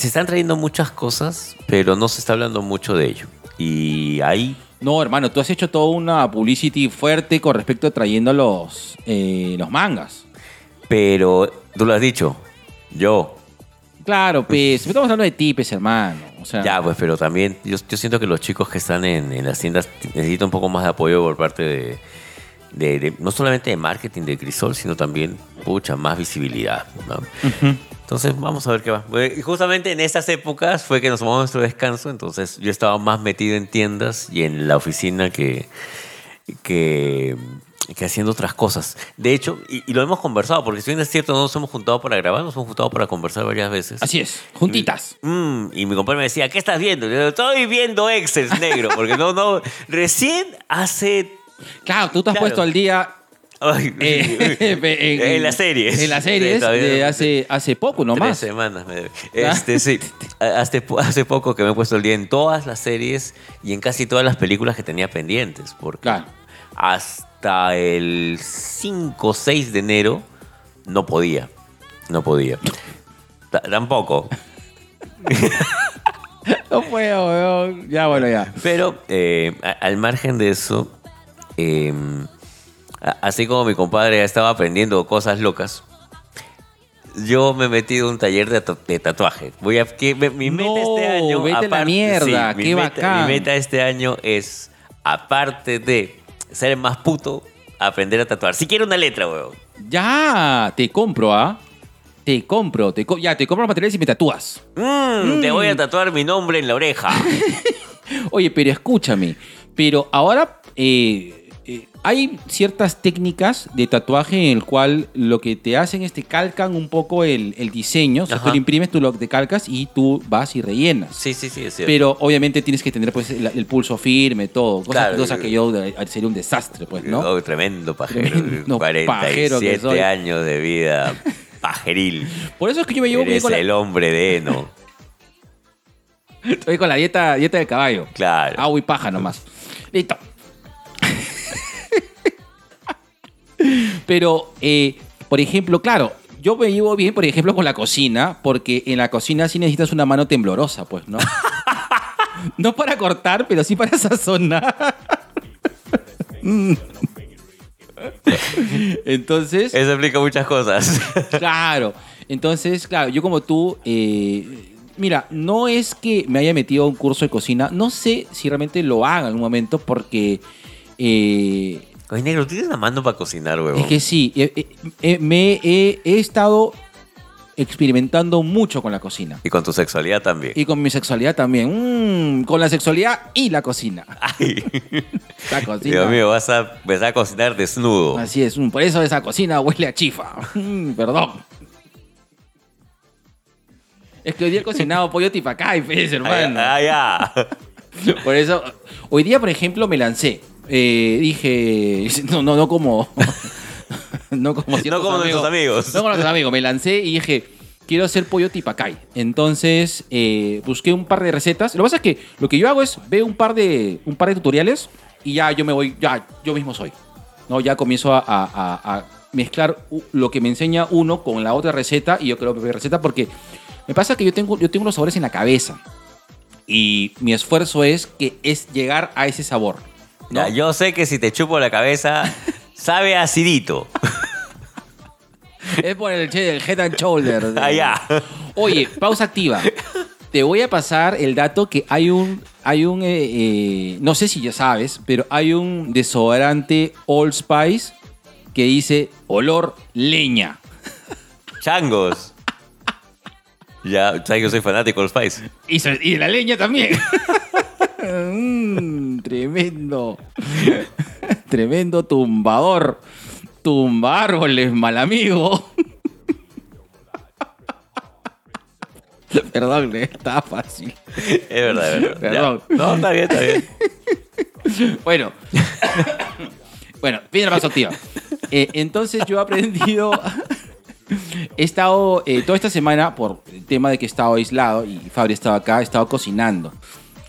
se están trayendo muchas cosas, pero no se está hablando mucho de ello. Y ahí. No, hermano, tú has hecho toda una publicity fuerte con respecto a trayendo los, eh, los mangas. Pero tú lo has dicho. Yo. Claro, pues, estamos hablando de tipes, hermano. O sea, Ya, pues, pero también yo, yo siento que los chicos que están en, en las tiendas necesitan un poco más de apoyo por parte de, de- de- no solamente de marketing de Crisol, sino también, pucha, más visibilidad. ¿no? Entonces, vamos a ver qué va. Y justamente en estas épocas fue que nos tomamos nuestro descanso, entonces yo estaba más metido en tiendas y en la oficina que, que, que haciendo otras cosas. De hecho, y, y lo hemos conversado, porque si bien es cierto, no nos hemos juntado para grabar, nos hemos juntado para conversar varias veces. Así es, juntitas. Mm, y mi compadre me decía, ¿qué estás viendo? Y yo, Estoy viendo Excel negro, porque no, no, recién hace... Claro, tú te has Claro. puesto al día Ay, eh, en, en las series. En las series de hace, hace poco Tres nomás. semanas. me debe. Este, sí. Hace, hace poco que me he puesto el día en todas las series y en casi todas las películas que tenía pendientes. Porque Claro. hasta el 5 o 6 de enero no podía. No podía. Ta- Tampoco. No puedo, weón. Ya, bueno, ya. Pero eh, al margen de eso, eh, a- así como mi compadre estaba aprendiendo cosas locas, yo me he metido en un taller de, tatu- de tatuaje. Voy a, que me- mi meta No, este año, vete a la mierda, mi qué meta, bacán. Mi meta este año es, aparte de ser más puto, aprender a tatuar. Si quiero una letra, weón. Ya, te compro, ¿ah? Te compro, te co- ya, te compro los materiales y me tatúas. Mm, Te voy a tatuar mi nombre en la oreja. Oye, pero escúchame. Pero ahora eh, eh, hay ciertas técnicas de tatuaje en el cual lo que te hacen es te calcan un poco el, el diseño. O sea, tú lo imprimes, tú lo te calcas y tú vas y rellenas. Sí, sí, sí, es cierto. Pero obviamente tienes que tener pues el, el pulso firme, todo. Cosa, Claro. cosa que yo eh, sería un desastre, pues, ¿no? Oh, tremendo pajero. Tremendo 47 pajero años de vida pajeril. Por eso es que yo me llevo bien Eres con la, el hombre de heno. estoy con la dieta, dieta del caballo. Claro. Agua y paja nomás. Listo. Pero, eh, por ejemplo, claro, yo me llevo bien, por ejemplo, con la cocina, porque en la cocina sí necesitas una mano temblorosa, pues, ¿no? no para cortar, pero sí para sazonar. Entonces, Eso explica muchas cosas. Claro. Entonces, claro, yo como tú, eh, mira, no es que me haya metido a un curso de cocina, no sé si realmente lo haga en un momento porque eh, Oye, negro, tienes una mano para cocinar, huevón. es que sí, eh, eh, eh, me he, he estado experimentando mucho con la cocina. Y con tu sexualidad también. Y con mi sexualidad también. Mm, con la sexualidad y la cocina. Ay, La cocina. Dios mío, vas a empezar a cocinar desnudo. Así es, mm, por eso esa cocina huele a chifa. Mm, Perdón. Es que hoy día he cocinado pollo tipacay, pues, hermano. Ah, ya. Por eso, hoy día, por ejemplo, me lancé. Eh, dije, no, no, no como. no como ciertos como nuestros amigos. No como nuestros amigos. Me lancé y dije, quiero hacer pollo tipacay. Entonces, eh, busqué un par de recetas. Lo que pasa es que lo que yo hago es veo un par de, un par de tutoriales y ya yo me voy, ya yo mismo soy. ¿no? Ya comienzo a, a- a- a mezclar lo que me enseña uno con la otra receta y yo creo que receta porque me pasa que yo tengo, yo tengo los sabores en la cabeza y mi esfuerzo es que es llegar a ese sabor. ¿No? Ya, yo sé que si te chupo la cabeza, sabe acidito. Es por el, che- el head and shoulder. Ah, ya. Oye, pausa activa. Te voy a pasar el dato que hay un, hay un, eh, eh, no sé si ya sabes, pero hay un desodorante Old Spice que dice olor leña. Changos. Ya, sabes que yo soy fanático de los Spice. Y, so- y de la leña también. Mm, tremendo. Tremendo tumbador. Tumba árboles, mal amigo. Perdón, está fácil. Es verdad, es verdad. Ya. Perdón. No, está bien, está bien. Bueno. bueno, la pausa activa. Eh, entonces yo he aprendido. he estado eh, toda esta semana, por el tema de que he estado aislado y Fabri estaba acá, he estado cocinando.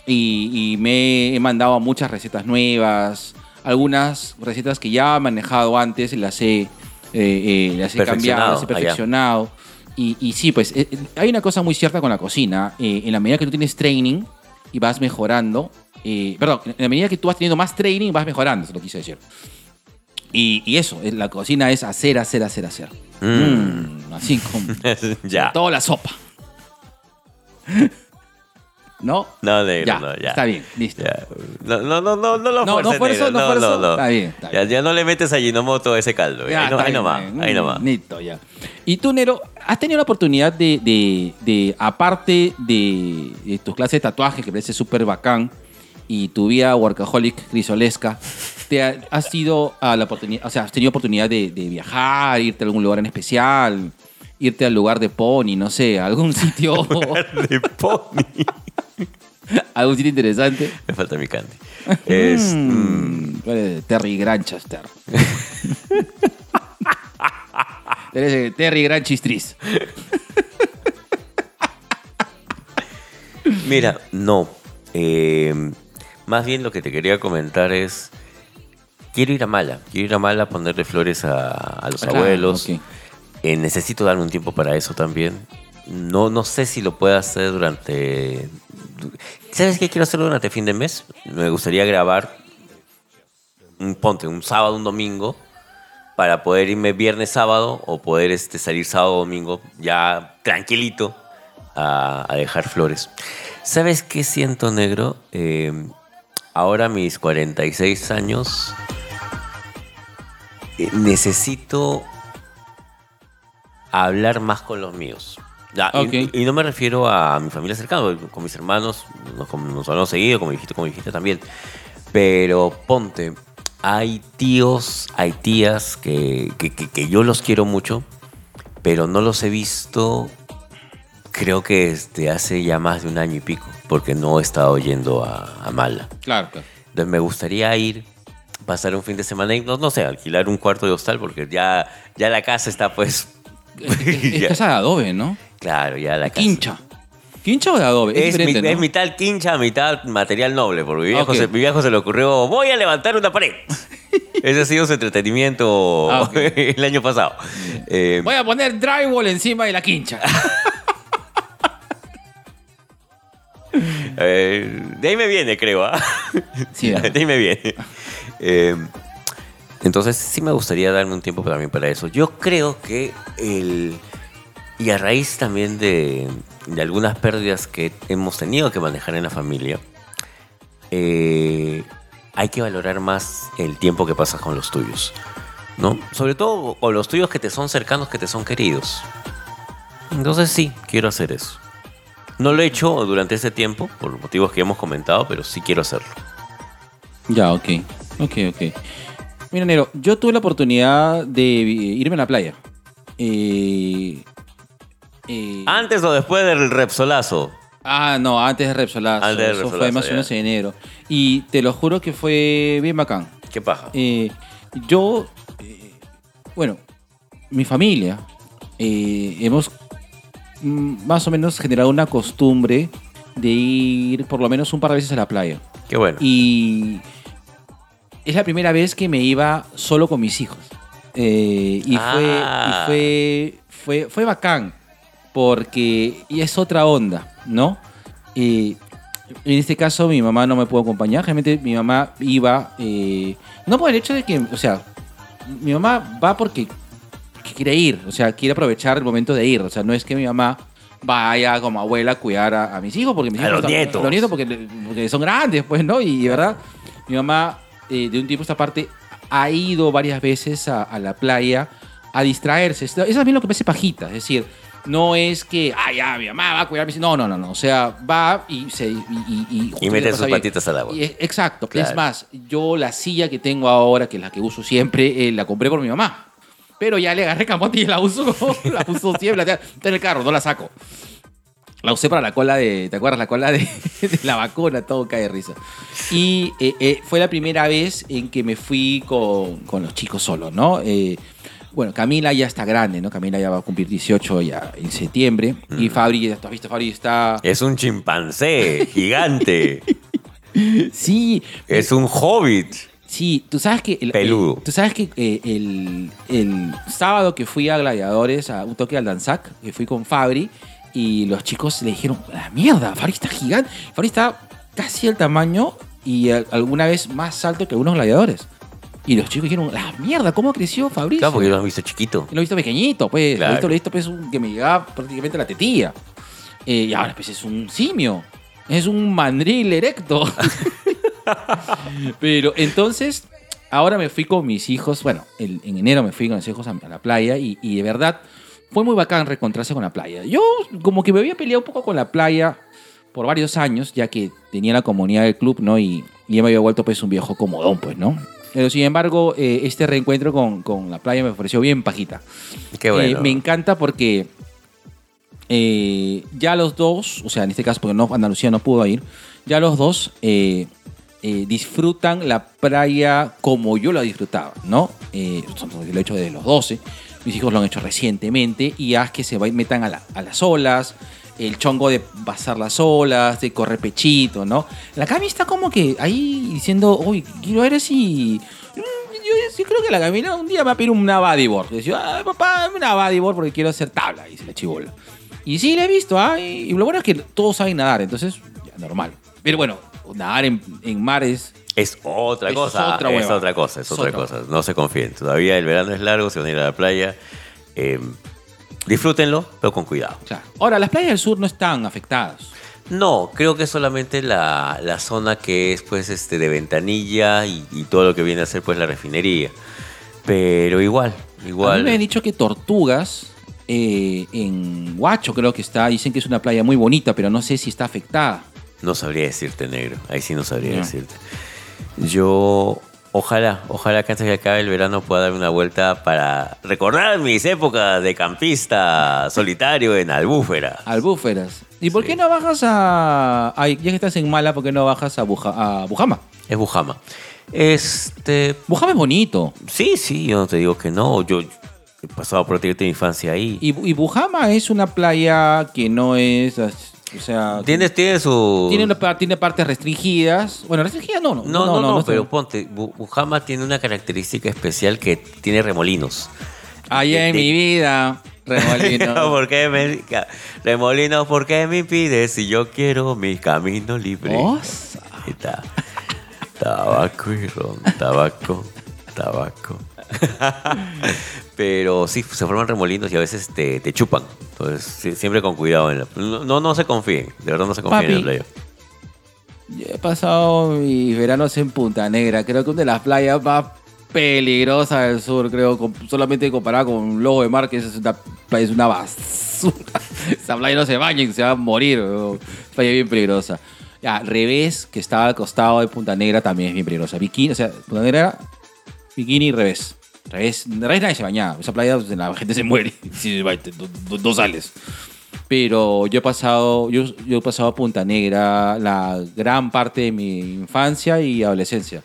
Y, y me he mandado muchas recetas nuevas. Algunas recetas que ya he manejado antes las he, eh, eh, las he cambiado, las he Perfeccionado. Y, y sí, pues eh, hay una cosa muy cierta con la cocina. eh, en la medida que tú tienes training y vas mejorando, eh, perdón, en la medida que tú vas teniendo más training, vas mejorando, eso lo quise decir. Y, y eso, eh, la cocina es hacer, hacer, hacer, hacer. Mm, así como ya. toda la sopa. ¿No? No, negro, Ya, no, ya. está bien, listo. Ya. No, no, no, no, no lo No, no no. Está bien, está Ya, ya no le metes a Ginomoto ese caldo. Ya, ahí, no, ahí nomás, ahí nomás. listo, ya. Y tú, Nero, ¿has tenido la oportunidad de, de- de, aparte de, de tus clases de tatuaje, que parece súper bacán, y tu vida workaholic crisolesca, te ha- has ido a la oportunidad, o sea, has tenido oportunidad de, de viajar, irte a algún lugar en especial, irte al lugar de Pony, no sé, a algún sitio, De pony. sitio interesante? Me falta mi candy. Es, mm, Mm, Terry Granchester. Terry Granchistris. Mira, no. Eh, más bien lo que te quería comentar es. Quiero ir a Mala. Quiero ir a Mala a ponerle flores a, a los Ah, claro, abuelos. Eh, necesito darme un tiempo para eso también. No, no sé si lo puedo hacer durante. ¿Sabes qué quiero hacer durante fin de mes? Me gustaría grabar un ponte, un sábado, un domingo, para poder irme viernes, sábado, o poder este, salir sábado, domingo, ya tranquilito, a, dejar flores. ¿Sabes qué siento, negro? Eh, ahora mis 46 años, eh, necesito hablar más con los míos. Ya, y- no me refiero a mi familia cercana, con mis hermanos, nos, nos hablamos seguido, como dijiste, como dijiste también. Pero ponte, hay tíos, hay tías que, que- que- que yo los quiero mucho, pero no los he visto, creo que desde hace ya más de un año y pico, porque no he estado yendo a, a Mala. Claro, claro. Entonces me gustaría ir, pasar un fin de semana y no, no sé, alquilar un cuarto de hostal, porque ya, ya la casa está pues... Es ya- casa de adobe, ¿no? Claro, ya la casa. Quincha. ¿Quincha o de adobe? Es, mi- diferente, es ¿no? mitad quincha, mitad material noble, porque mi viejo, Ok. se, mi viejo se le ocurrió, voy a levantar una pared. Ese ha sido su entretenimiento Ah, ok. el año pasado. Eh, Voy a poner drywall encima de la quincha. eh, de ahí me viene, creo. ¿ah? Sí, de ¿verdad? ahí me viene. Eh, entonces sí me gustaría darme un tiempo también para eso. Yo creo que el... Y a raíz también de, de algunas pérdidas que hemos tenido que manejar en la familia, eh, hay que valorar más el tiempo que pasas con los tuyos. ¿no? Sobre todo con los tuyos que te son cercanos, que te son queridos. Entonces sí, quiero hacer eso. No lo he hecho durante ese tiempo, por motivos que hemos comentado, pero sí quiero hacerlo. Ya, ok. Ok, ok. Mira, Nero, yo tuve la oportunidad de irme a la playa. Eh, Antes o después del Repsolazo. ah, no, antes de Repsolazo. Antes Eso fue más o menos en enero. Y te lo juro que fue bien bacán. ¿Qué paja? Eh, yo, eh, bueno, mi familia, eh, hemos mm, más o menos generado una costumbre de ir por lo menos un par de veces a la playa. Qué bueno. Y es la primera vez que me iba solo con mis hijos. Eh, y fue, Ah. y fue, fue, fue bacán, porque y es otra onda, ¿no? Eh, en este caso mi mamá no me pudo acompañar, realmente mi mamá iba, eh, no por el hecho de que, o sea, mi mamá va porque que quiere ir, o sea, quiere aprovechar el momento de ir, o sea, no es que mi mamá vaya como abuela a cuidar a, a mis hijos, porque mis A hijos los están- nietos. los nietos porque, porque son grandes, pues, ¿no? Y, verdad, mi mamá eh, de un tiempo a esta parte ha ido varias veces a, a la playa a distraerse. Eso también lo que me hace pajita, es decir, no es que, ah, ya, mi mamá va a cuidar a mis hijos. No, no, no, no. O sea, va y se. Y, y, y Y mete sus bien. patitas al agua. Exacto. Claro. Es más, yo la silla que tengo ahora, que es la que uso siempre, eh, la compré por mi mamá. Pero ya le agarré camote y la uso, la uso siempre. la Está en el carro, no la saco. La usé para la cola de. ¿Te acuerdas? La cola de, de la vacuna, todo cae de risa. Y eh, eh, fue la primera vez en que me fui con, con los chicos solos, ¿no? Bueno, Camila ya está grande, ¿no? Camila ya va a cumplir 18 ya en septiembre. Y Fabri, ¿tú has visto? Fabri está. Es un chimpancé gigante. Sí, es un hobbit. Sí, tú sabes que... El, Peludo. el- tú sabes que eh, el, el sábado que fui a Gladiadores, a un toque al Danzac, que fui con Fabri, y los chicos le dijeron, la mierda, Fabri está gigante. Fabri está casi el tamaño y eh, alguna vez más alto que algunos gladiadores. Y los chicos dijeron, la mierda, ¿cómo creció Fabri? Claro, porque yo lo he visto chiquito. Lo he visto pequeñito, pues. Lo he visto, lo he visto pues, un- que me llegaba prácticamente a la tetilla. Eh, y ahora, pues, es un simio. Es un mandril erecto. Pero entonces, ahora me fui con mis hijos. Bueno, el- en enero me fui con mis hijos a, a la playa y, y de verdad fue muy bacán reencontrarse con la playa. Yo, como que me había peleado un poco con la playa por varios años, ya que tenía la comunidad del club, ¿no? Y, y ya me había vuelto, pues, un viejo comodón, pues, ¿no? Pero sin embargo, eh, este reencuentro con, con la playa me pareció bien pajita. Qué bueno. Eh, me encanta porque eh, ya los dos, o sea, en este caso porque no, Andalucía no pudo ir, ya los dos eh, disfrutan la playa como yo la disfrutaba, ¿no? Lo he hecho desde los 12, mis hijos lo han hecho recientemente y haz que se metan a, la- a las olas, el chongo de pasar las olas, de correr pechito, ¿no? La Cami está como que ahí diciendo, uy, quiero ver si... mm, Yo, sí creo que la Camila un día me va a pedir una bodyboard. Decía, ay papá, una bodyboard porque quiero hacer tabla, dice la chibola. Y sí, la he visto, ¿ah? Y lo bueno es que todos saben nadar, entonces, ya, normal. Pero bueno, nadar en, en mares Es otra Es cosa. otra es otra cosa, es Es otra otra cosa. No se confíen. Todavía el verano es largo, se van a ir a la playa. Eh, disfrútenlo, pero con cuidado. Claro. Ahora, las playas del sur no están afectadas. No, creo que solamente la, la zona que es pues este de ventanilla y, y todo lo que viene a ser pues la refinería. Pero igual, A mí igual. me han dicho que Tortugas, eh, en Huacho creo que está, dicen que es una playa muy bonita, pero no sé si está afectada. No sabría decirte, negro. Ahí sí no sabría Ya. decirte. Yo, ojalá, ojalá que antes de que acabe el verano pueda darme una vuelta para recordar mis épocas de campista solitario en Albúfera. Albúferas. ¿Y por qué no bajas a, a- Ya que estás en Mala, ¿por qué no bajas a, Buja- a Bujama? Es Bujama. Este. Bujama es bonito. Sí, sí, yo no te digo que no. Yo he pasado prácticamente mi infancia ahí. Y, y Bujama es una playa que no es. O sea. Tiene, tiene su. Tiene, tiene partes restringidas. Bueno, restringidas no, no. No, no, no, está- pero ponte, Bu- Bujama tiene una característica especial que tiene remolinos. Allá en de- mi vida, remolino. ¿Por qué me, remolinos, ¿por qué me impides si yo quiero mi camino libre? Ahí está. Tabaco y ron, tabaco, tabaco. Pero sí, se forman remolinos y a veces te, te chupan. Entonces, sí, siempre con cuidado. En la- no, no, se confíen. De verdad no se confíen en Papi. playa. Yo he pasado mis veranos en Punta Negra. Creo que una de las playas más peligrosas del sur, creo, con- solamente comparada con Lobo de Mar, que es una playa, es una basura. Esa playa no se bañen, se va a morir. weón. Playa bien peligrosa. Ya, Revés, que estaba al costado de Punta Negra, también es bien peligrosa. Bikini, o sea, Punta Negra, Bikini y Revés. Revés, Revés nadie se bañaba. Esa playa pues, la gente se muere. Te- no, no sales. Pero yo he pasado, yo, yo he pasado a Punta Negra la gran parte de mi infancia y adolescencia.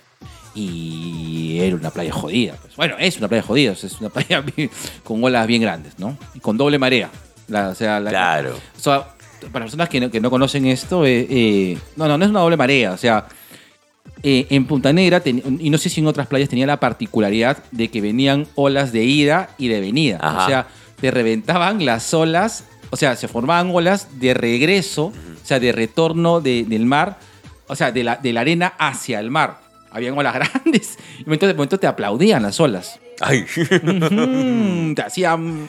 Y era una playa jodida. pues. Bueno, es una playa jodida. es una playa con olas bien grandes, ¿no? Y con doble marea. La- o sea, la- Claro. o sea, para personas que no, que no conocen esto, eh, eh, no, no, no es una doble marea. O sea, eh, en Punta Negra, ten- y no sé si en otras playas tenía la particularidad de que venían olas de ida y de venida. Ajá. O sea, te reventaban las olas, o sea, se formaban olas de regreso, o sea, de retorno de- del mar, o sea, de la, de la arena hacia el mar. Habían olas grandes y de momento, de momento te aplaudían las olas. Ay. Te hacían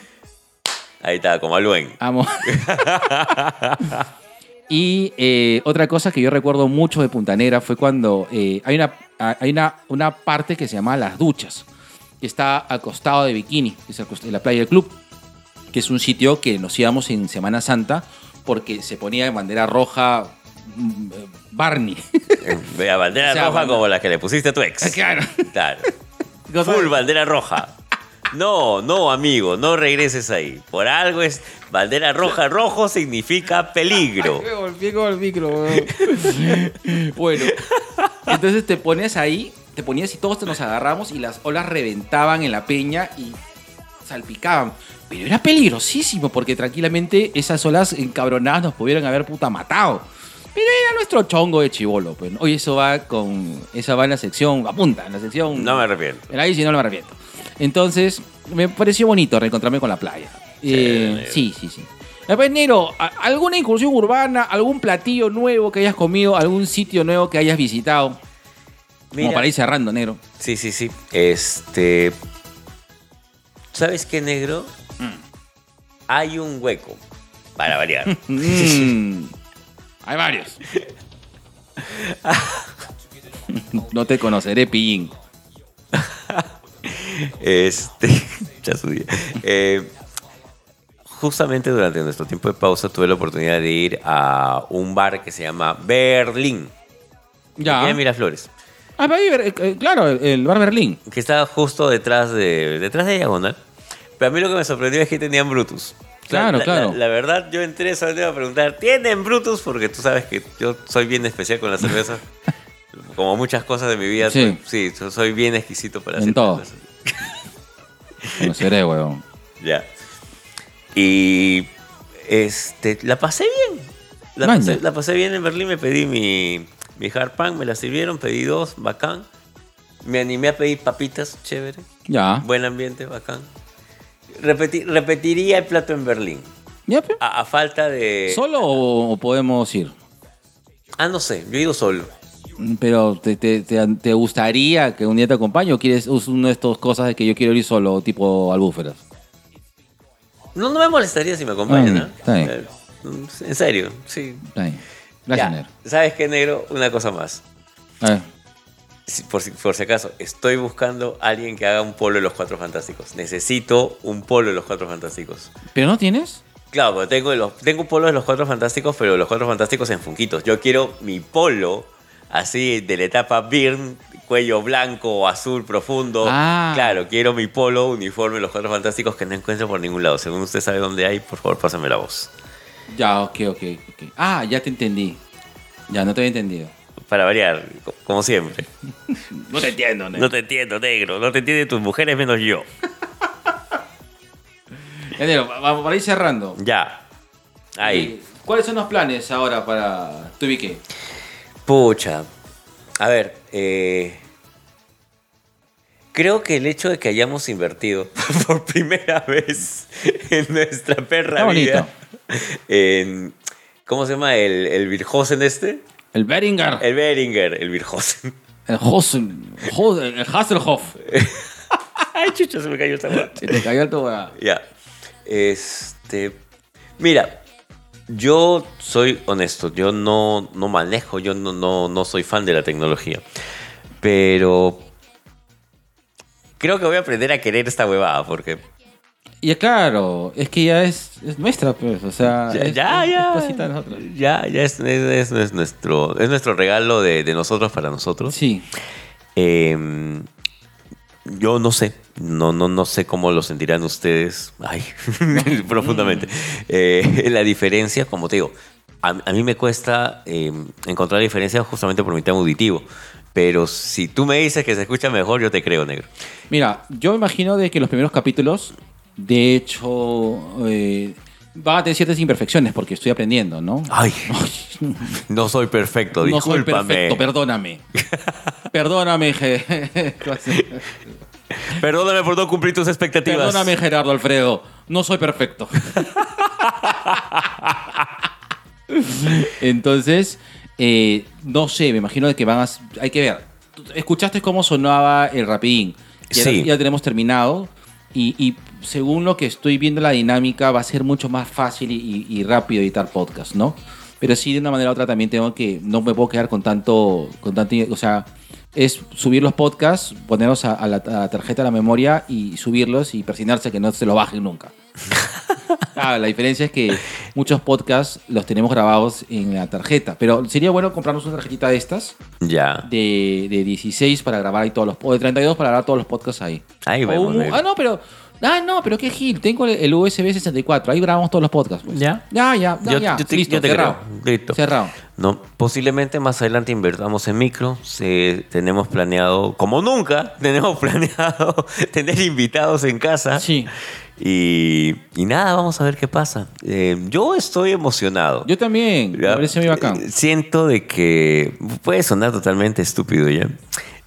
Ahí está, como Aluen. Amo. y eh, otra cosa que yo recuerdo mucho de Punta Negra fue cuando eh, hay, una, hay una, una parte que se llama Las Duchas, que está al costado de Bikini, que es cost- en la playa del club, que es un sitio que nos íbamos en Semana Santa porque se ponía de bandera roja mm, Barney. Vea, bandera O sea, roja como la que le pusiste a tu ex. claro. Claro. Full bandera roja. No, no, amigo, no regreses ahí. Por algo es bandera roja, rojo significa peligro. Me golpeé con el micro, weón. bueno, entonces te pones ahí, te ponías y todos nos agarramos y las olas reventaban en la peña y salpicaban. Pero era peligrosísimo porque tranquilamente esas olas encabronadas nos pudieran haber puta matado. Pero era nuestro chongo de chivolo, pues. Hoy eso va con. Eso va en la sección. Apunta, en la sección. No me arrepiento. Era ahí si no, no me arrepiento. Entonces, me pareció bonito reencontrarme con la playa. Eh, sí, sí, sí. Después, Nero, ¿a- ¿alguna incursión urbana, algún platillo nuevo que hayas comido, algún sitio nuevo que hayas visitado? Mira. Como para ir cerrando, Negro. Sí, sí, sí. Este. ¿Sabes qué, negro? Hay un hueco. Para variar. Mm, hay varios. no te conoceré, pillín. Este. ya su día. Eh, justamente durante nuestro tiempo de pausa tuve la oportunidad de ir a un bar que se llama Berlín. Ya. Aquí en Miraflores. Ah, eh, eh, claro, el, bar Berlín. Que está justo detrás de, detrás de Diagonal. Pero a mí lo que me sorprendió es que tenían Brutus. Claro, la- claro. La, la verdad, yo entré solamente a preguntar, ¿tienen Brutus? Porque tú sabes que yo soy bien especial con la cerveza. Como muchas cosas de mi vida, Sí. soy, sí, yo soy bien exquisito para En hacer todo. cosas. Conoceré, weón. Ya. Y este, la pasé bien. La pasé, la pasé bien en Berlín, me pedí mi, mi hard pan, me la sirvieron, pedí dos, bacán. Me animé a pedir papitas, chévere. Ya. Buen ambiente, bacán. Repeti- repetiría el plato en Berlín. ¿Ya? A, a falta de... ¿Solo o podemos ir? Ah, no sé, yo he ido solo. Pero, ¿te, te, te- te gustaría que un día te acompañe o quieres es una de estas cosas de que yo quiero ir solo, tipo albúferas? No, no me molestaría si me acompañan, Ah, ¿no? está bien. Eh, En serio, sí. Está bien. Gracias, Ya, Negro. ¿Sabes qué, negro? Una cosa más. A ver. Si- por, si, por si acaso, estoy buscando a alguien que haga un polo de los Cuatro Fantásticos. Necesito un polo de los Cuatro Fantásticos. ¿Pero no tienes? Claro, tengo, los, tengo un polo de los Cuatro Fantásticos, pero los Cuatro Fantásticos en funquitos. Yo quiero mi polo, así, de la etapa Byrne, cuello blanco o azul profundo. Ah. Claro, quiero mi polo, uniforme los Cuatro Fantásticos que no encuentro por ningún lado. Según usted sabe dónde hay, por favor, pásame la voz. Ya, ok, ok, ok. Ah, ya te entendí. Ya, no te había entendido. Para variar, co- como siempre. No te entiendo, Negro. No te entiendo, negro. No te entienden tus mujeres menos yo. Ya, Negro, va- va- para ir cerrando. Ya. Ahí. Eh, ¿Cuáles son los planes ahora para tu? Pucha. A ver, eh, creo que el hecho de que hayamos invertido por primera vez en nuestra perra Está vida en. ¿Cómo se llama? El, el Virhosen este. El Beringer. El Beringer, el Virhosen. El Hosen. Ho- El Hasselhoff. Ay, chucha, se me cayó esta hueá. Se te cayó el tobogán. Ya. Este. Mira, yo soy honesto. Yo no, no manejo, yo no, no, no soy fan de la tecnología. Pero. Creo que voy a aprender a querer esta huevada porque. Y claro, es que ya es, es nuestra, pues. O sea, Ya, es, ya, es- ya. es cosita de nosotros. Ya, ya es, es- es nuestro, es nuestro regalo de, de nosotros para nosotros. Sí. Eh, yo no sé, no, no, no sé cómo lo sentirán ustedes, ay, profundamente. Eh, la diferencia, como te digo, a, a mí me cuesta eh, encontrar diferencias justamente por mi tema auditivo. Pero si tú me dices que se escucha mejor, yo te creo, negro. Mira, yo me imagino de que los primeros capítulos, de hecho, eh, van a tener ciertas imperfecciones porque estoy aprendiendo, ¿no? Ay, no soy perfecto, No soy discúlpame. perfecto, perdóname. perdóname, Perdóname por no cumplir tus expectativas. perdóname, Gerardo Alfredo. No soy perfecto. Entonces, eh, no sé, me imagino que van a... Hay que ver. ¿Tú ¿Escuchaste cómo sonaba el rapidín? Ya, Sí. ya tenemos terminado. Y, y según lo que estoy viendo la dinámica, va a ser mucho más fácil y, y rápido editar podcast, ¿no? Pero sí, de una manera u otra también tengo que... No me puedo quedar con tanto... Con tanto o sea, es subir los podcasts, ponerlos a, a la, a la tarjeta de la memoria y subirlos y persignarse que no se lo bajen nunca. Ah, la diferencia es que muchos podcasts los tenemos grabados en la tarjeta. Pero sería bueno comprarnos una tarjetita de estas, Ya. de, de 16 para grabar ahí todos los o de 32 para grabar todos los podcasts ahí. Ahí O vemos, negro. ah, no, pero. Ah, no, pero qué gil. Tengo el, USB 64. Ahí grabamos todos los podcasts. pues. ¿Ya? Ya, ya, ya. Yo- ya. yo te- Listo, yo te cerrado. creo. Listo. Cerrado. No, posiblemente más adelante invertamos en micro. Tenemos planeado, como nunca, tenemos planeado tener invitados en casa. Sí. Y, y nada, vamos a ver qué pasa. Eh, yo estoy emocionado. Yo también. Me parece muy bacán. eh, Siento de que puede sonar totalmente estúpido ya.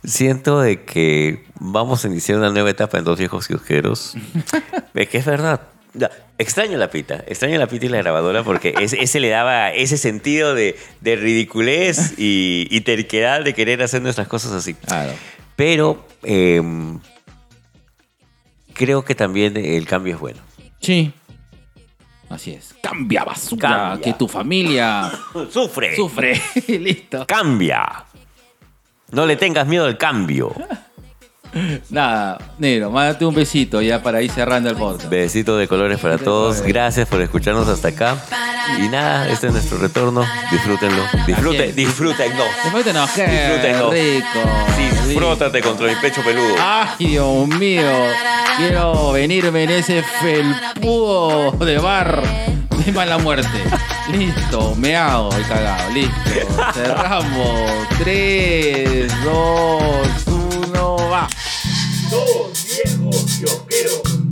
Siento de que vamos a iniciar una nueva etapa en Dos Viejos Kiosqueros. es que es verdad. Extraño la pita, extraño la pita y la grabadora porque ese, ese le daba ese sentido de, de ridiculez y, y terquedad de querer hacer nuestras cosas así. Claro. Pero em, creo que también el cambio es bueno. Sí. Así es. Cambia basura. Cambia. Que tu familia ¡Sufre! sufre. Listo. ¡Cambia! No le tengas miedo al cambio. Nada, negro, mándate un besito ya para ir cerrando el podcast. Besitos de colores para todos. Gracias por escucharnos hasta acá. Y nada, este es nuestro retorno. Disfrútenlo. Disfruten, disfrútenlo. Qué Disfrútenlo. rico. Disfrútate contra mi pecho peludo. Ay, Dios mío. Quiero venirme en ese felpudo de bar de mala muerte. Listo, me hago el cagado. Listo. Cerramos. 3, 2, 1, va. Dos viejos kiosqueros.